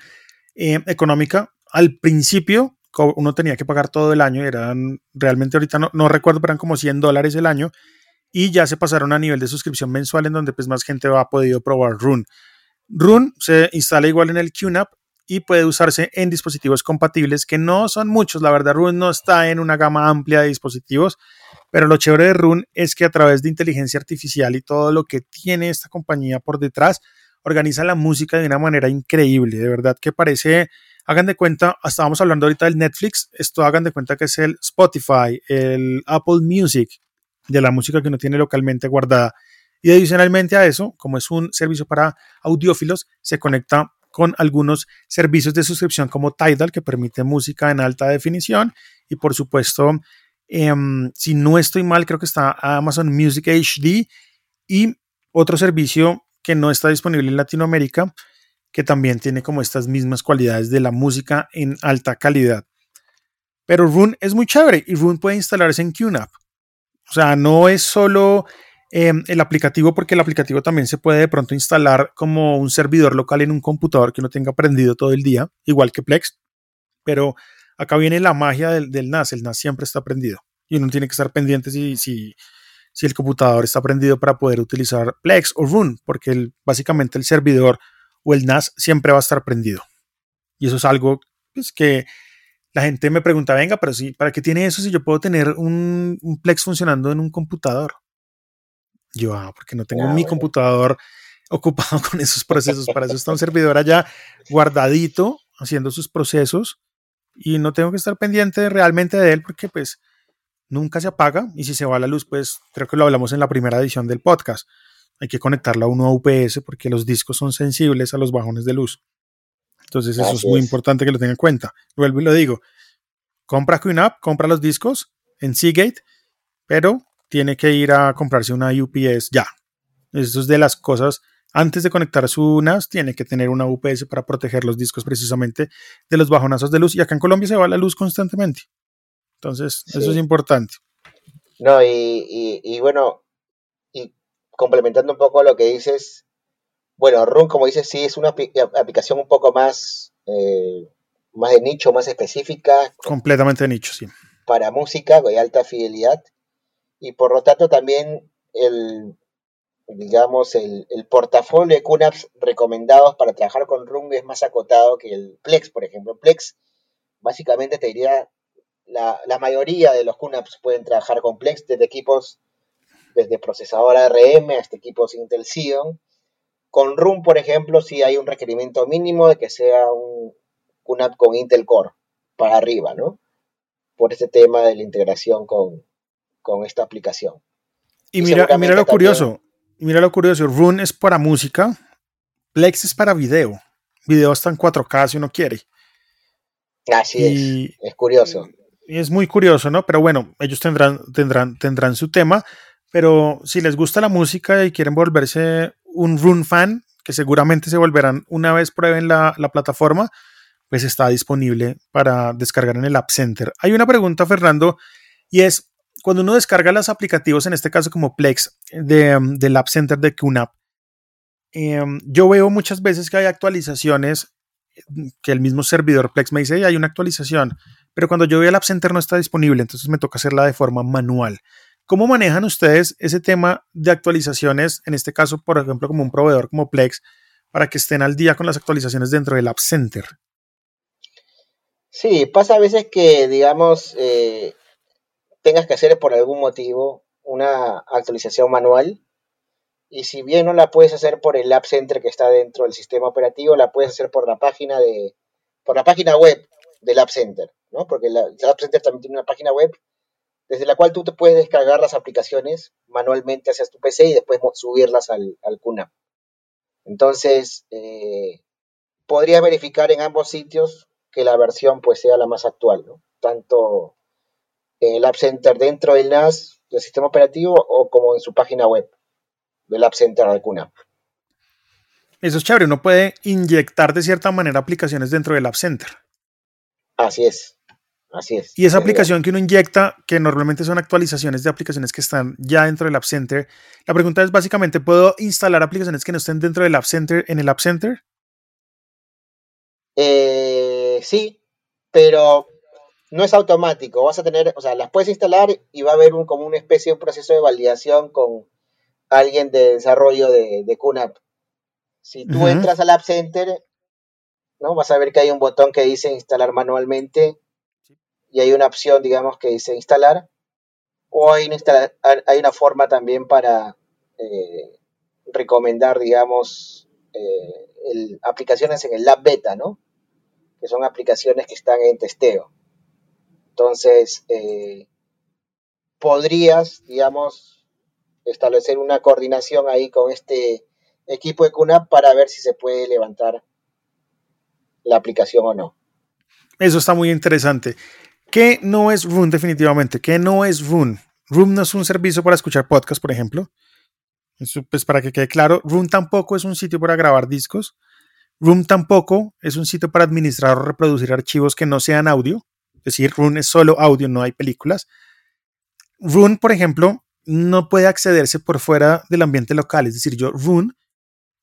eh, económica. Al principio uno tenía que pagar todo el año, eran realmente ahorita no, no recuerdo, pero eran como 100 dólares el año y ya se pasaron a nivel de suscripción mensual en donde pues más gente va a podido probar Rune. Rune se instala igual en el QNAP y puede usarse en dispositivos compatibles que no son muchos, la verdad Rune no está en una gama amplia de dispositivos, Pero lo chévere de Run es que a través de inteligencia artificial y todo lo que tiene esta compañía por detrás, organiza la música de una manera increíble. De verdad que parece, hagan de cuenta, estábamos hablando ahorita del Netflix, esto hagan de cuenta que es el Spotify, el Apple Music, de la música que uno tiene localmente guardada. Y adicionalmente a eso, como es un servicio para audiófilos, se conecta con algunos servicios de suscripción como Tidal, que permite música en alta definición. Y por supuesto, em, si no estoy mal, creo que está Amazon Music HD y otro servicio que no está disponible en Latinoamérica, que también tiene como estas mismas cualidades de la música en alta calidad. Pero Rune es muy chévere y Rune puede instalarse en QNAP. O sea, no es solo em, el aplicativo, porque el aplicativo también se puede de pronto instalar como un servidor local en un computador que uno tenga prendido todo el día, igual que Plex. Pero acá viene la magia del, NAS. El NAS siempre está prendido y uno tiene que estar pendiente si, si, si el computador está prendido para poder utilizar Plex o Run, porque básicamente el servidor o el NAS siempre va a estar prendido. Y eso es algo pues, que la gente me pregunta, venga, pero sí, ¿para qué tiene eso si yo puedo tener un, Plex funcionando en un computador? Yo, ah, porque no tengo mi computador *laughs* ocupado con esos procesos. Para eso está un servidor allá guardadito, haciendo sus procesos, y no tengo que estar pendiente realmente de él porque pues nunca se apaga y si se va la luz, pues creo que lo hablamos en la primera edición del podcast. Hay que conectarlo a uno a UPS porque los discos son sensibles a los bajones de luz. Entonces eso es muy importante que lo tenga en cuenta. Vuelvo y lo digo. Compra QNAP, compra los discos en Seagate, pero tiene que ir a comprarse una UPS ya. Eso es de las cosas. Antes de conectar su NAS, tiene que tener una UPS para proteger los discos precisamente de los bajonazos de luz. Y acá en Colombia se va la luz constantemente. Entonces, eso es importante. No, y, y, bueno, y complementando un poco lo que dices, bueno, Run, como dices, sí es una aplicación un poco más, eh, más de nicho, más específica. Completamente de nicho, sí. Para música de alta fidelidad. Y por lo tanto también el, digamos, el, portafolio de QNAPs recomendados para trabajar con Run es más acotado que el Plex, por ejemplo. Plex, básicamente te diría, la, la mayoría de los QNAPs pueden trabajar con Plex, desde equipos, desde procesador ARM hasta equipos Intel Xeon con RUM, por ejemplo, sí hay un requerimiento mínimo de que sea un, app con Intel Core para arriba, ¿no? Por este tema de la integración con, esta aplicación. Y, mira, mira lo curioso, mira lo curioso, Run es para música, Plex es para video. Video está en 4K si uno quiere. Así es, es curioso. Y es muy curioso, ¿no? Pero bueno, ellos tendrán, tendrán, tendrán su tema, pero si les gusta la música y quieren volverse un Run fan, que seguramente se volverán una vez prueben la, plataforma, pues está disponible para descargar en el App Center. Hay una pregunta, Fernando, y es, cuando uno descarga los aplicativos, en este caso como Plex, de, del App Center de QNAP, em, yo veo muchas veces que hay actualizaciones que el mismo servidor Plex me dice, hay una actualización, pero cuando yo veo el App Center no está disponible, entonces me toca hacerla de forma manual. ¿Cómo manejan ustedes ese tema de actualizaciones, en este caso, por ejemplo, como un proveedor como Plex, para que estén al día con las actualizaciones dentro del App Center? Sí, pasa a veces que, digamos, eh, tengas que hacer por algún motivo una actualización manual y si bien no la puedes hacer por el App Center que está dentro del sistema operativo, la puedes hacer por la página de, por la página web del App Center, ¿no? Porque el App Center también tiene una página web desde la cual tú te puedes descargar las aplicaciones manualmente hacia tu PC y después subirlas al, al. Entonces, eh, podrías verificar en ambos sitios que la versión pues sea la más actual, ¿no? Tanto el App Center dentro del NAS, del sistema operativo, o como en su página web del App Center QNAP. Eso es chévere, uno puede inyectar de cierta manera aplicaciones dentro del App Center. Así es. Así es. Y esa aplicación que uno inyecta, que normalmente son actualizaciones de aplicaciones que están ya dentro del App Center, la pregunta es básicamente, ¿puedo instalar aplicaciones que no estén dentro del App Center en el App Center? Eh, sí, pero no es automático. Vas a tener, o sea, las puedes instalar y va a haber un, como una especie de proceso de validación con alguien de desarrollo de, de QNAP. Si tú entras al App Center, ¿no? Vas a ver que hay un botón que dice instalar manualmente y hay una opción, digamos, que dice instalar. o hay una, hay una forma también para eh, recomendar, digamos, eh, aplicaciones en el Lab Beta, ¿no? Que son aplicaciones que están en testeo. Entonces, eh, podrías, digamos, establecer una coordinación ahí con este equipo de QNAP para ver si se puede levantar la aplicación o no. Eso está muy interesante. ¿Qué no es Room definitivamente? ¿Qué no es Room? Room no es un servicio para escuchar podcast, por ejemplo. Eso, pues para que quede claro, Room tampoco es un sitio para grabar discos. Room tampoco es un sitio para administrar o reproducir archivos que no sean audio. Decir, Room es solo audio, no hay películas. Room, por ejemplo, no puede accederse por fuera del ambiente local. Es decir, yo Room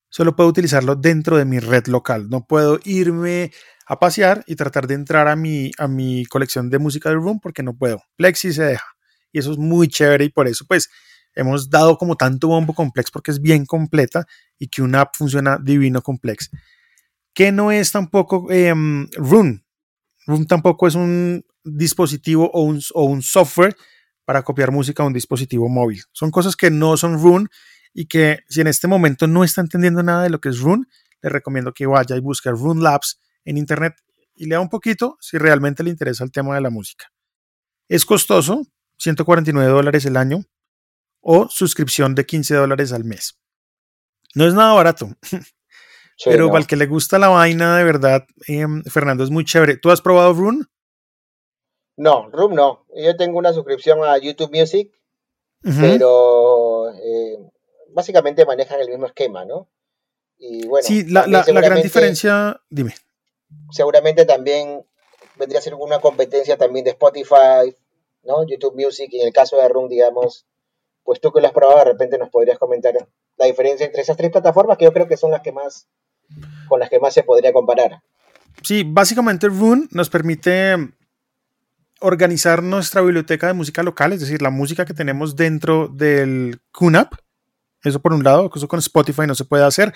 solo puedo utilizarlo dentro de mi red local. No puedo irme a pasear y tratar de entrar a mi, a mi colección de música de Room porque no puedo. Plexi se deja. Y eso es muy chévere y por eso pues hemos dado como tanto bombo complex porque es bien completa y que una app funciona divino complex. Que no es tampoco eh, Room. Room tampoco es un dispositivo o un, software para copiar música a un dispositivo móvil. Son cosas que no son Room y que si en este momento no está entendiendo nada de lo que es Rune, le recomiendo que vaya y busque Rune Labs en internet y lea un poquito si realmente le interesa el tema de la música. Es costoso, 149 dólares el año o suscripción de 15 dólares al mes. No es nada barato, *laughs* pero para el que le gusta la vaina de verdad, em, Fernando, es muy chévere. ¿Tú has probado Rune? No, Rune no. Yo tengo una suscripción a YouTube Music, pero eh, básicamente manejan el mismo esquema, ¿no? Y bueno, sí, la, gran diferencia, dime. Seguramente también vendría a ser una competencia también de Spotify, ¿no? YouTube Music, y en el caso de Room, digamos, pues tú que lo has probado, de repente nos podrías comentar la diferencia entre esas tres plataformas, que yo creo que son las que más, con las que más se podría comparar. Sí, básicamente Room nos permite organizar nuestra biblioteca de música local, es decir, la música que tenemos dentro del QNAP, eso por un lado, eso con Spotify no se puede hacer.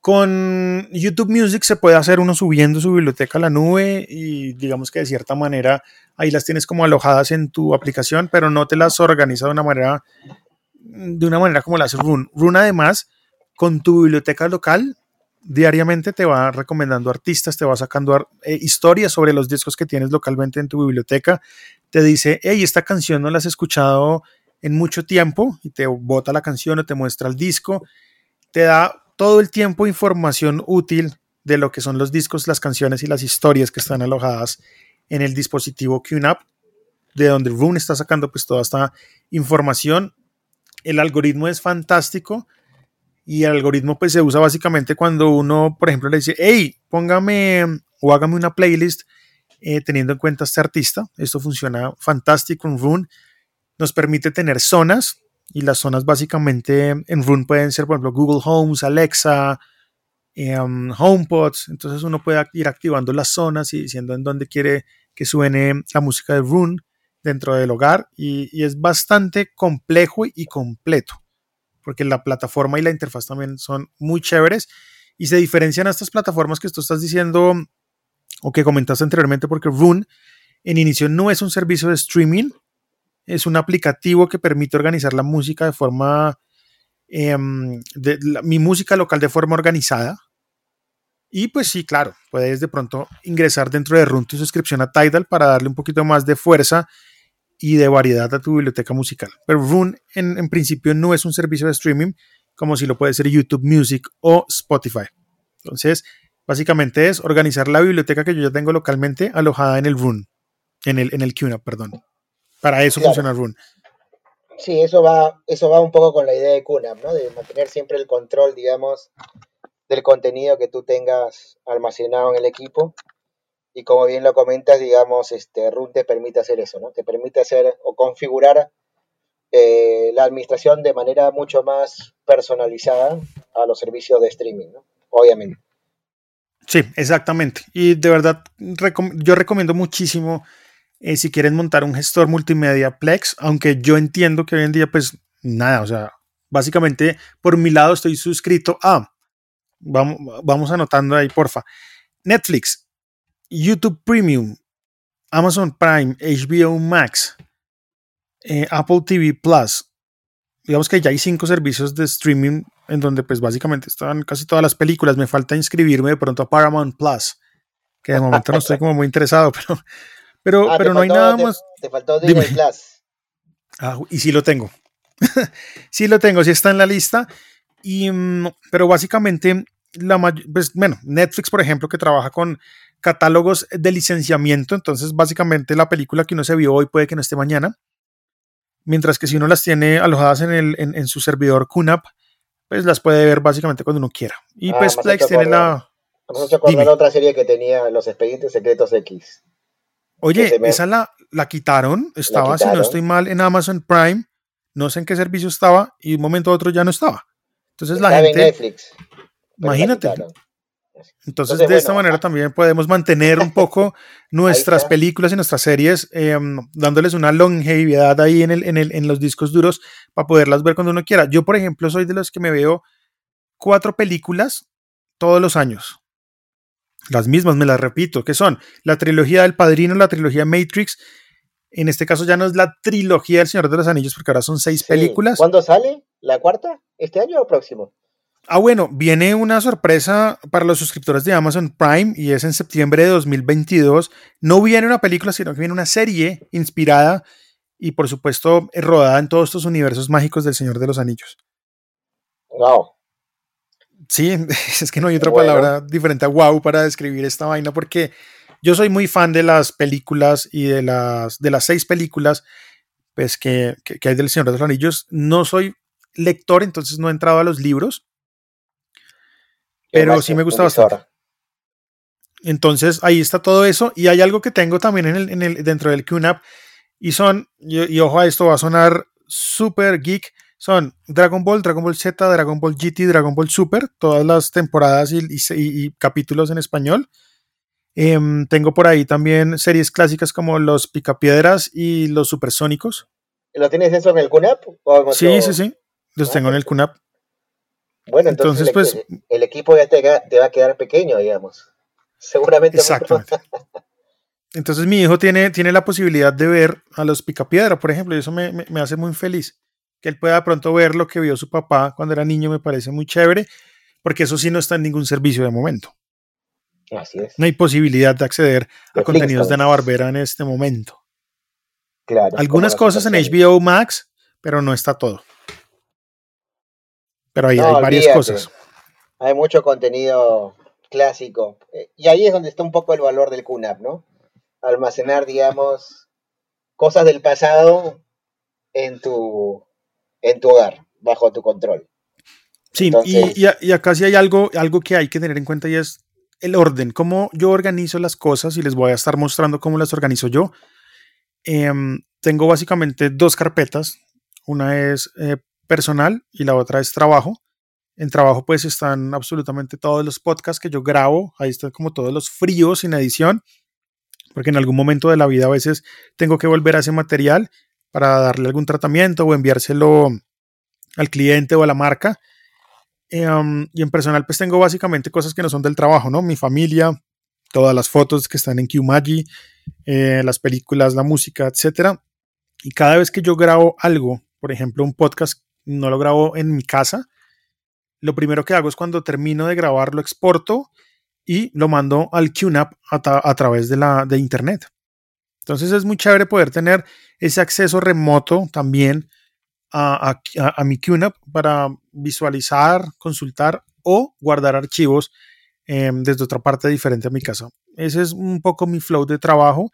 Con YouTube Music se puede hacer uno subiendo su biblioteca a la nube y digamos que de cierta manera ahí las tienes como alojadas en tu aplicación, pero no te las organiza de una manera de una manera como la hace Rune. Rune además con tu biblioteca local diariamente te va recomendando artistas, te va sacando eh, historias sobre los discos que tienes localmente en tu biblioteca, te dice, hey, esta canción no la has escuchado en mucho tiempo y te bota la canción o te muestra el disco, te da todo el tiempo información útil de lo que son los discos, las canciones y las historias que están alojadas en el dispositivo QNAP, de donde Rune está sacando pues toda esta información. El algoritmo es fantástico y el algoritmo pues se usa básicamente cuando uno, por ejemplo, le dice, hey, póngame o hágame una playlist eh, teniendo en cuenta este artista. Esto funciona fantástico en Rune nos permite tener zonas y las zonas básicamente en Rune pueden ser, por ejemplo, Google Homes, Alexa, um, HomePods. Entonces uno puede ir activando las zonas y diciendo en dónde quiere que suene la música de Rune dentro del hogar y, es bastante complejo y completo porque la plataforma y la interfaz también son muy chéveres y se diferencian a estas plataformas que tú estás diciendo o que comentaste anteriormente porque Rune en inicio no es un servicio de streaming, es un aplicativo que permite organizar la música de forma, em, de, mi música local de forma organizada. Y pues sí, claro, puedes de pronto ingresar dentro de Run tu suscripción a Tidal para darle un poquito más de fuerza y de variedad a tu biblioteca musical. Pero Run en, en principio no es un servicio de streaming como si lo puede ser YouTube Music o Spotify. Entonces, básicamente es organizar la biblioteca que yo ya tengo localmente alojada en el Run, en el, en el QNAP, perdón. Para eso funciona Rune. Sí, eso va, eso va un poco con la idea de QNAP, ¿no? De mantener siempre el control, digamos, del contenido que tú tengas almacenado en el equipo. Y como bien lo comentas, digamos, este Rune te permite hacer eso, ¿no? Te permite hacer o configurar eh, la administración de manera mucho más personalizada a los servicios de streaming, ¿no? Obviamente. Sí, exactamente. Y de verdad, yo recomiendo muchísimo eh, si quieren montar un gestor multimedia Plex, aunque yo entiendo que hoy en día, pues nada, o sea, básicamente por mi lado estoy suscrito a, vamos, vamos anotando ahí, porfa, Netflix, YouTube Premium, Amazon Prime, HBO Max, eh, Apple TV Plus. Digamos que ya hay cinco servicios de streaming en donde pues básicamente están casi todas las películas. Me falta inscribirme de pronto a Paramount Plus, que de momento no estoy como muy interesado, *laughs* pero, pero, Ah, pero no hay nada te- más. Te faltó Disney Dime. Plus. Ah, y sí lo tengo. *laughs* sí lo tengo, sí está en la lista. Y, mm, pero básicamente, la pues, bueno, Netflix, por ejemplo, que trabaja con catálogos de licenciamiento, entonces básicamente la película que uno se vio hoy puede que no esté mañana. Mientras que si uno las tiene alojadas en, el, en, en su servidor QNAP, pues las puede ver básicamente cuando uno quiera. Y Ah, pues Plex tiene la... Acordar Dime. otra serie que tenía Los Expedientes Secretos X. Oye, me- esa la, la quitaron, estaba, si no estoy mal, en Amazon Prime, no sé en qué servicio estaba, y de un momento a otro ya no estaba. Entonces la Estaba en gente, Netflix. la imagínate. Entonces, Entonces, de esta manera ah. también podemos mantener un poco *laughs* nuestras películas y nuestras series, eh, dándoles una longevidad ahí en, el, en, el, en los discos duros para poderlas ver cuando uno quiera. Yo, por ejemplo, soy de los que me veo cuatro películas todos los años. Las mismas, me las repito, que son la trilogía del Padrino, la trilogía Matrix. En este caso ya no es la trilogía del Señor de los Anillos, porque ahora son seis Sí. películas. ¿Cuándo sale? ¿La cuarta? ¿Este año o próximo? Ah, bueno, viene una sorpresa para los suscriptores de Amazon Prime y es en septiembre de 2022. No viene una película, sino que viene una serie inspirada y por supuesto rodada en todos estos universos mágicos del Señor de los Anillos. Wow. Sí, *laughs* es que no hay otra Bueno. palabra diferente a wow para describir esta vaina porque yo soy muy fan de las películas y de las, de las seis películas pues, que, que- que hay del Señor de los Anillos. No soy lector, entonces no he entrado a los libros, Pero sí me gusta bastante. Entonces ahí está todo eso. Y hay algo que tengo también en el, en el, dentro del QNAP. Y son, y, y ojo a esto, va a sonar super geek. Son Dragon Ball, Dragon Ball Z, Dragon Ball GT, Dragon Ball Super, todas las temporadas y, y- capítulos en español. Em, tengo por ahí también series clásicas como Los Picapiedras y Los Supersónicos. ¿Lo tienes eso en el QNAP? ¿O en Sí, sí, sí. Los Ah, tengo en el QNAP. Bueno, entonces, Entonces, el, pues- el equipo ya te, te va a quedar pequeño, digamos. Seguramente. Exactamente. *laughs* Entonces mi hijo tiene, tiene la posibilidad de ver a los Picapiedra, por ejemplo, y eso me, me- me hace muy feliz. Que él pueda pronto ver lo que vio su papá cuando era niño me parece muy chévere, porque eso sí no está en ningún servicio de momento. Así es. No hay posibilidad de acceder a contenidos de. Ana Barbera en este momento. Claro. Algunas cosas en. HBO Max, pero no está todo. Pero ahí No, hay varias olvídate. cosas. Hay mucho contenido clásico. Eh, Y ahí es donde está un poco el valor del QNAP, ¿no? Almacenar, digamos, cosas del pasado en tu, en tu hogar, bajo tu control. Sí, Entonces- y, y acá sí hay algo, algo que hay que tener en cuenta y es el orden, cómo yo organizo las cosas y les voy a estar mostrando cómo las organizo yo. Em, tengo básicamente dos carpetas, una es eh, personal y la otra es trabajo. En trabajo pues están absolutamente todos los podcasts que yo grabo, ahí están como todos los fríos sin edición, porque en algún momento de la vida a veces tengo que volver a ese material para darle algún tratamiento o enviárselo al cliente o a la marca. Um, y en personal, pues tengo básicamente cosas que no son del trabajo, ¿no? Mi familia, todas las fotos que están en QMagi, eh, las películas, la música, etcétera. Y cada vez que yo grabo algo, por ejemplo, un podcast, no lo grabo en mi casa, lo primero que hago es cuando termino de grabar, lo exporto y lo mando al QNAP a, través de, la, de internet. Entonces es muy chévere poder tener ese acceso remoto también a, mi QNAP para visualizar, consultar o guardar archivos eh, desde otra parte diferente a mi casa. Ese es un poco mi flow de trabajo.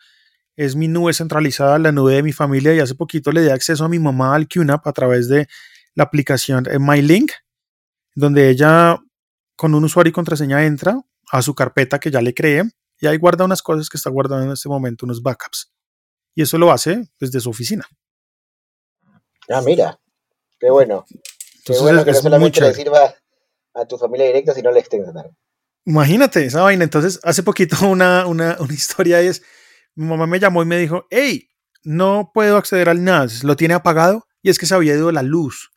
Es mi nube centralizada, la nube de mi familia y hace poquito le di acceso a mi mamá al QNAP a través de la aplicación eh, MyLink, donde ella con un usuario y contraseña entra a su carpeta que ya le creé y ahí guarda unas cosas que está guardando en este momento, unos backups. Y eso lo hace desde su oficina. Ah, mira. Qué bueno. Qué Entonces bueno que no solamente le sirva a tu familia directa, sino la extensa. Imagínate esa vaina. Entonces, hace poquito *laughs* una, una, una historia es, mi mamá me llamó y me dijo, hey, no puedo acceder al NAS, lo tiene apagado y es que se había ido la luz.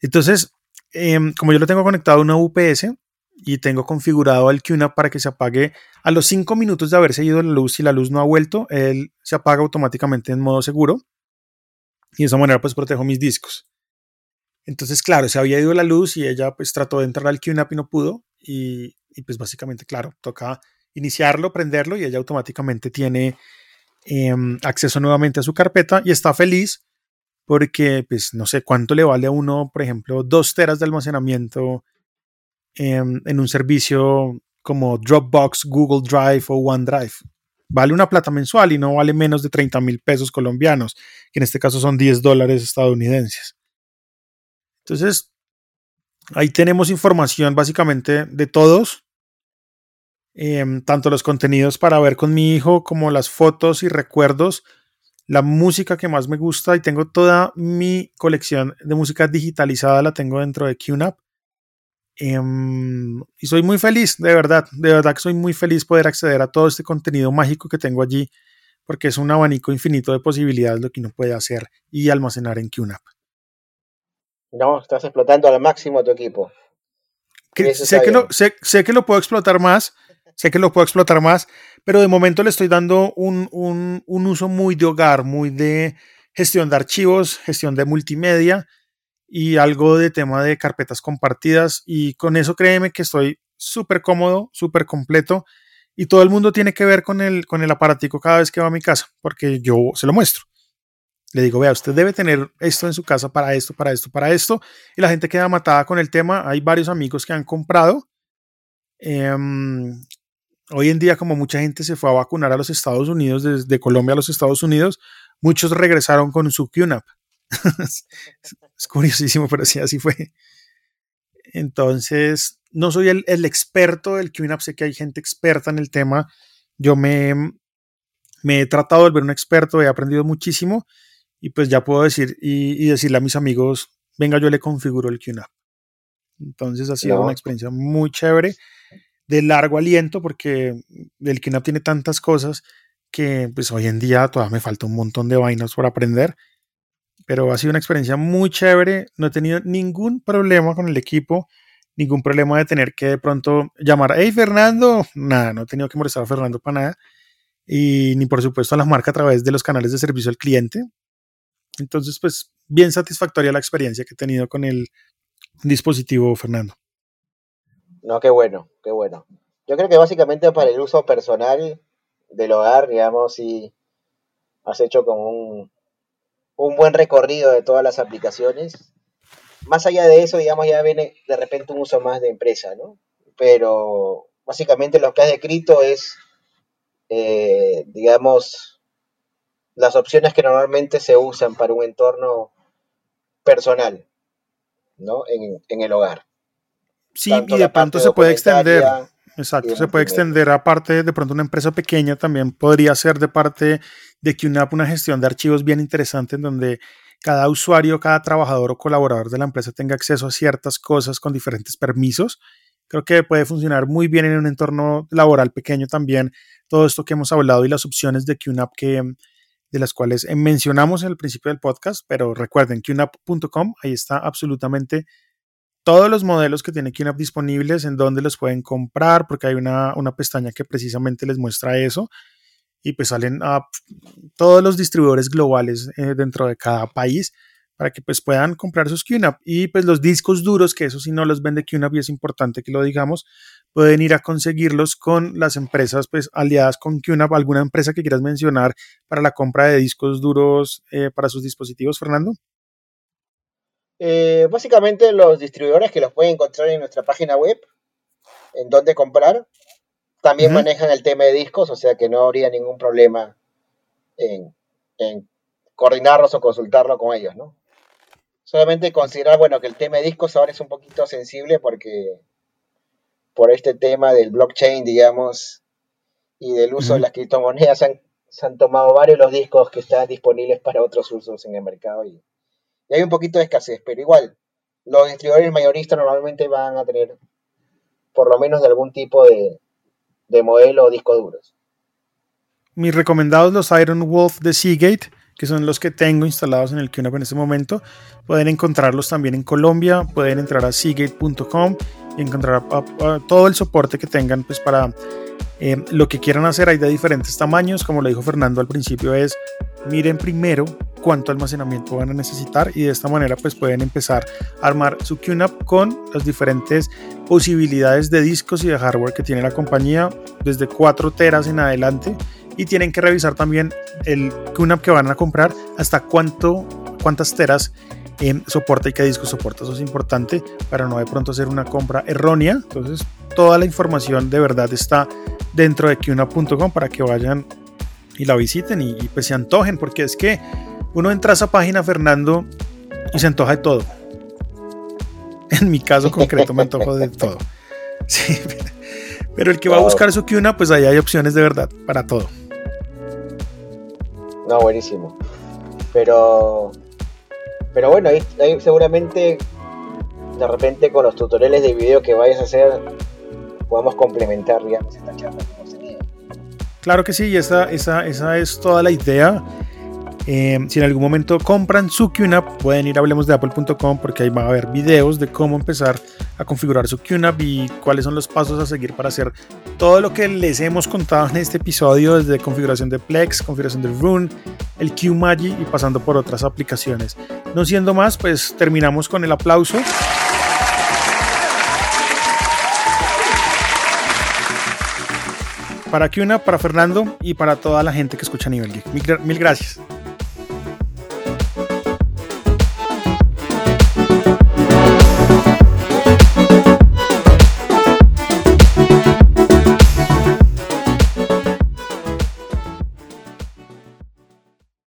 Entonces, em, como yo lo tengo conectado a una UPS y tengo configurado el QNAP para que se apague a los cinco minutos de haberse ido la luz, si la luz no ha vuelto, él se apaga automáticamente en modo seguro. Y de esa manera pues protejo mis discos. Entonces, claro, se había ido la luz y ella pues trató de entrar al QNAP y no pudo. Y, y pues básicamente, claro, toca iniciarlo, prenderlo y ella automáticamente tiene em, acceso nuevamente a su carpeta y está feliz porque pues no sé cuánto le vale a uno, por ejemplo, dos teras de almacenamiento em, en un servicio como Dropbox, Google Drive o OneDrive. Vale una plata mensual y no vale menos de 30 mil pesos colombianos, que en este caso son 10 dólares estadounidenses. Entonces, ahí tenemos información básicamente de todos, em, tanto los contenidos para ver con mi hijo como las fotos y recuerdos, la música que más me gusta y tengo toda mi colección de música digitalizada, la tengo dentro de QNAP. Em, y soy muy feliz, de verdad, de verdad que soy muy feliz poder acceder a todo este contenido mágico que tengo allí, porque es un abanico infinito de posibilidades lo que uno puede hacer y almacenar en QNAP. No, estás explotando al máximo tu equipo. sé, que lo, sé, que lo puedo explotar más, sé que lo puedo explotar más, pero de momento le estoy dando un, un, uso muy de hogar, muy de gestión de archivos, gestión de multimedia y algo de tema de carpetas compartidas. Y con eso créeme que estoy súper cómodo, súper completo. Y todo el mundo tiene que ver con el, con el aparatico cada vez que va a mi casa, porque yo se lo muestro. Le digo, vea, usted debe tener esto en su casa para esto, para esto, para esto. Y la gente queda matada con el tema. Hay varios amigos que han comprado. Em, hoy en día, como mucha gente se fue a vacunar a los Estados Unidos, desde Colombia a los Estados Unidos, muchos regresaron con su QNAP. *laughs* es curiosísimo, pero sí, así fue. Entonces, no soy el, el, experto del QNAP, sé que hay gente experta en el tema. Yo me, me he tratado de volver un experto, he aprendido muchísimo y pues ya puedo decir y, decirle a mis amigos, venga, yo le configuro el QNAP. Entonces ha sido una experiencia muy chévere, de largo aliento, porque el QNAP tiene tantas cosas que pues hoy en día todavía me falta un montón de vainas por aprender, pero ha sido una experiencia muy chévere, no he tenido ningún problema con el equipo, ningún problema de tener que de pronto llamar, hey Fernando, nada, no he tenido que molestar a Fernando para nada, y ni por supuesto a la marca a través de los canales de servicio al cliente, entonces, pues bien satisfactoria la experiencia que he tenido con el dispositivo, Fernando. No, qué bueno, qué bueno. Yo creo que básicamente para el uso personal del hogar, digamos, y has hecho como un, un buen recorrido de todas las aplicaciones. Más allá de eso, digamos, ya viene de repente un uso más de empresa, ¿no? Pero básicamente lo que has descrito es, eh, digamos, las opciones que normalmente se usan para un entorno personal, ¿no? En, el hogar. Sí, y de pronto se puede extender. Exacto, se puede extender aparte de pronto una empresa pequeña también podría ser de parte de QNAP una gestión de archivos bien interesante en donde cada usuario, cada trabajador o colaborador de la empresa tenga acceso a ciertas cosas con diferentes permisos. Creo que puede funcionar muy bien en un entorno laboral pequeño también todo esto que hemos hablado y las opciones de QNAP que, de las cuales mencionamos en el principio del podcast, pero recuerden QNAP.com, ahí está absolutamente todos los modelos que tiene QNAP disponibles, en dónde los pueden comprar, porque hay una, pestaña que precisamente les muestra eso, y pues salen a todos los distribuidores globales eh, dentro de cada país para que pues puedan comprar sus QNAP y pues los discos duros, que eso si no los vende QNAP y es importante que lo digamos, pueden ir a conseguirlos con las empresas pues aliadas con QNAP, alguna empresa que quieras mencionar para la compra de discos duros eh, para sus dispositivos, Fernando. Eh, básicamente los distribuidores que los pueden encontrar en nuestra página web, en donde comprar, también manejan el tema de discos, o sea que no habría ningún problema en, en coordinarlos o consultarlo con ellos, ¿no? Solamente considerar, bueno, que el tema de discos ahora es un poquito sensible porque por este tema del blockchain, digamos, y del uso de las criptomonedas, se han, tomado varios los discos que están disponibles para otros usos en el mercado y, hay un poquito de escasez, pero igual, los distribuidores mayoristas normalmente van a tener por lo menos de algún tipo de, de modelo o disco duros. Mis recomendados los Iron Wolf de Seagate, que son los que tengo instalados en el QNAP en este momento. Pueden encontrarlos también en Colombia, pueden entrar a seagate.com y encontrar todo el soporte que tengan pues para eh, lo que quieran hacer. Hay de diferentes tamaños, como lo dijo Fernando al principio, es miren primero cuánto almacenamiento van a necesitar y de esta manera pues pueden empezar a armar su QNAP con las diferentes posibilidades de discos y de hardware que tiene la compañía desde 4 teras en adelante y tienen que revisar también el QNAP que van a comprar hasta cuánto cuántas teras eh, soporta y qué disco soporta. Eso es importante para no de pronto hacer una compra errónea. Entonces, toda la información de verdad está dentro de QNAP.com para que vayan y la visiten y, pues se antojen, porque es que uno entra a esa página, Fernando, y se antoja de todo. En mi caso concreto me antojo de todo. Sí, pero el que va a buscar su QNAP, pues ahí hay opciones de verdad para todo. No, buenísimo. Pero, pero bueno, ahí, seguramente de repente con los tutoriales de video que vayas a hacer podemos complementar, digamos, esta charla Claro que sí, esa, esa, esa es toda la idea. Eh, si en algún momento compran su QNAP, pueden ir a hablemosdeapple.com porque ahí va a haber videos de cómo empezar a configurar su QNAP y cuáles son los pasos a seguir para hacer todo lo que les hemos contado en este episodio, desde configuración de Plex, configuración de Rune, el QMagi y pasando por otras aplicaciones. No siendo más, pues terminamos con el aplauso. para Kiuna, para Fernando y para toda la gente que escucha Nivel Geek. Mil gracias.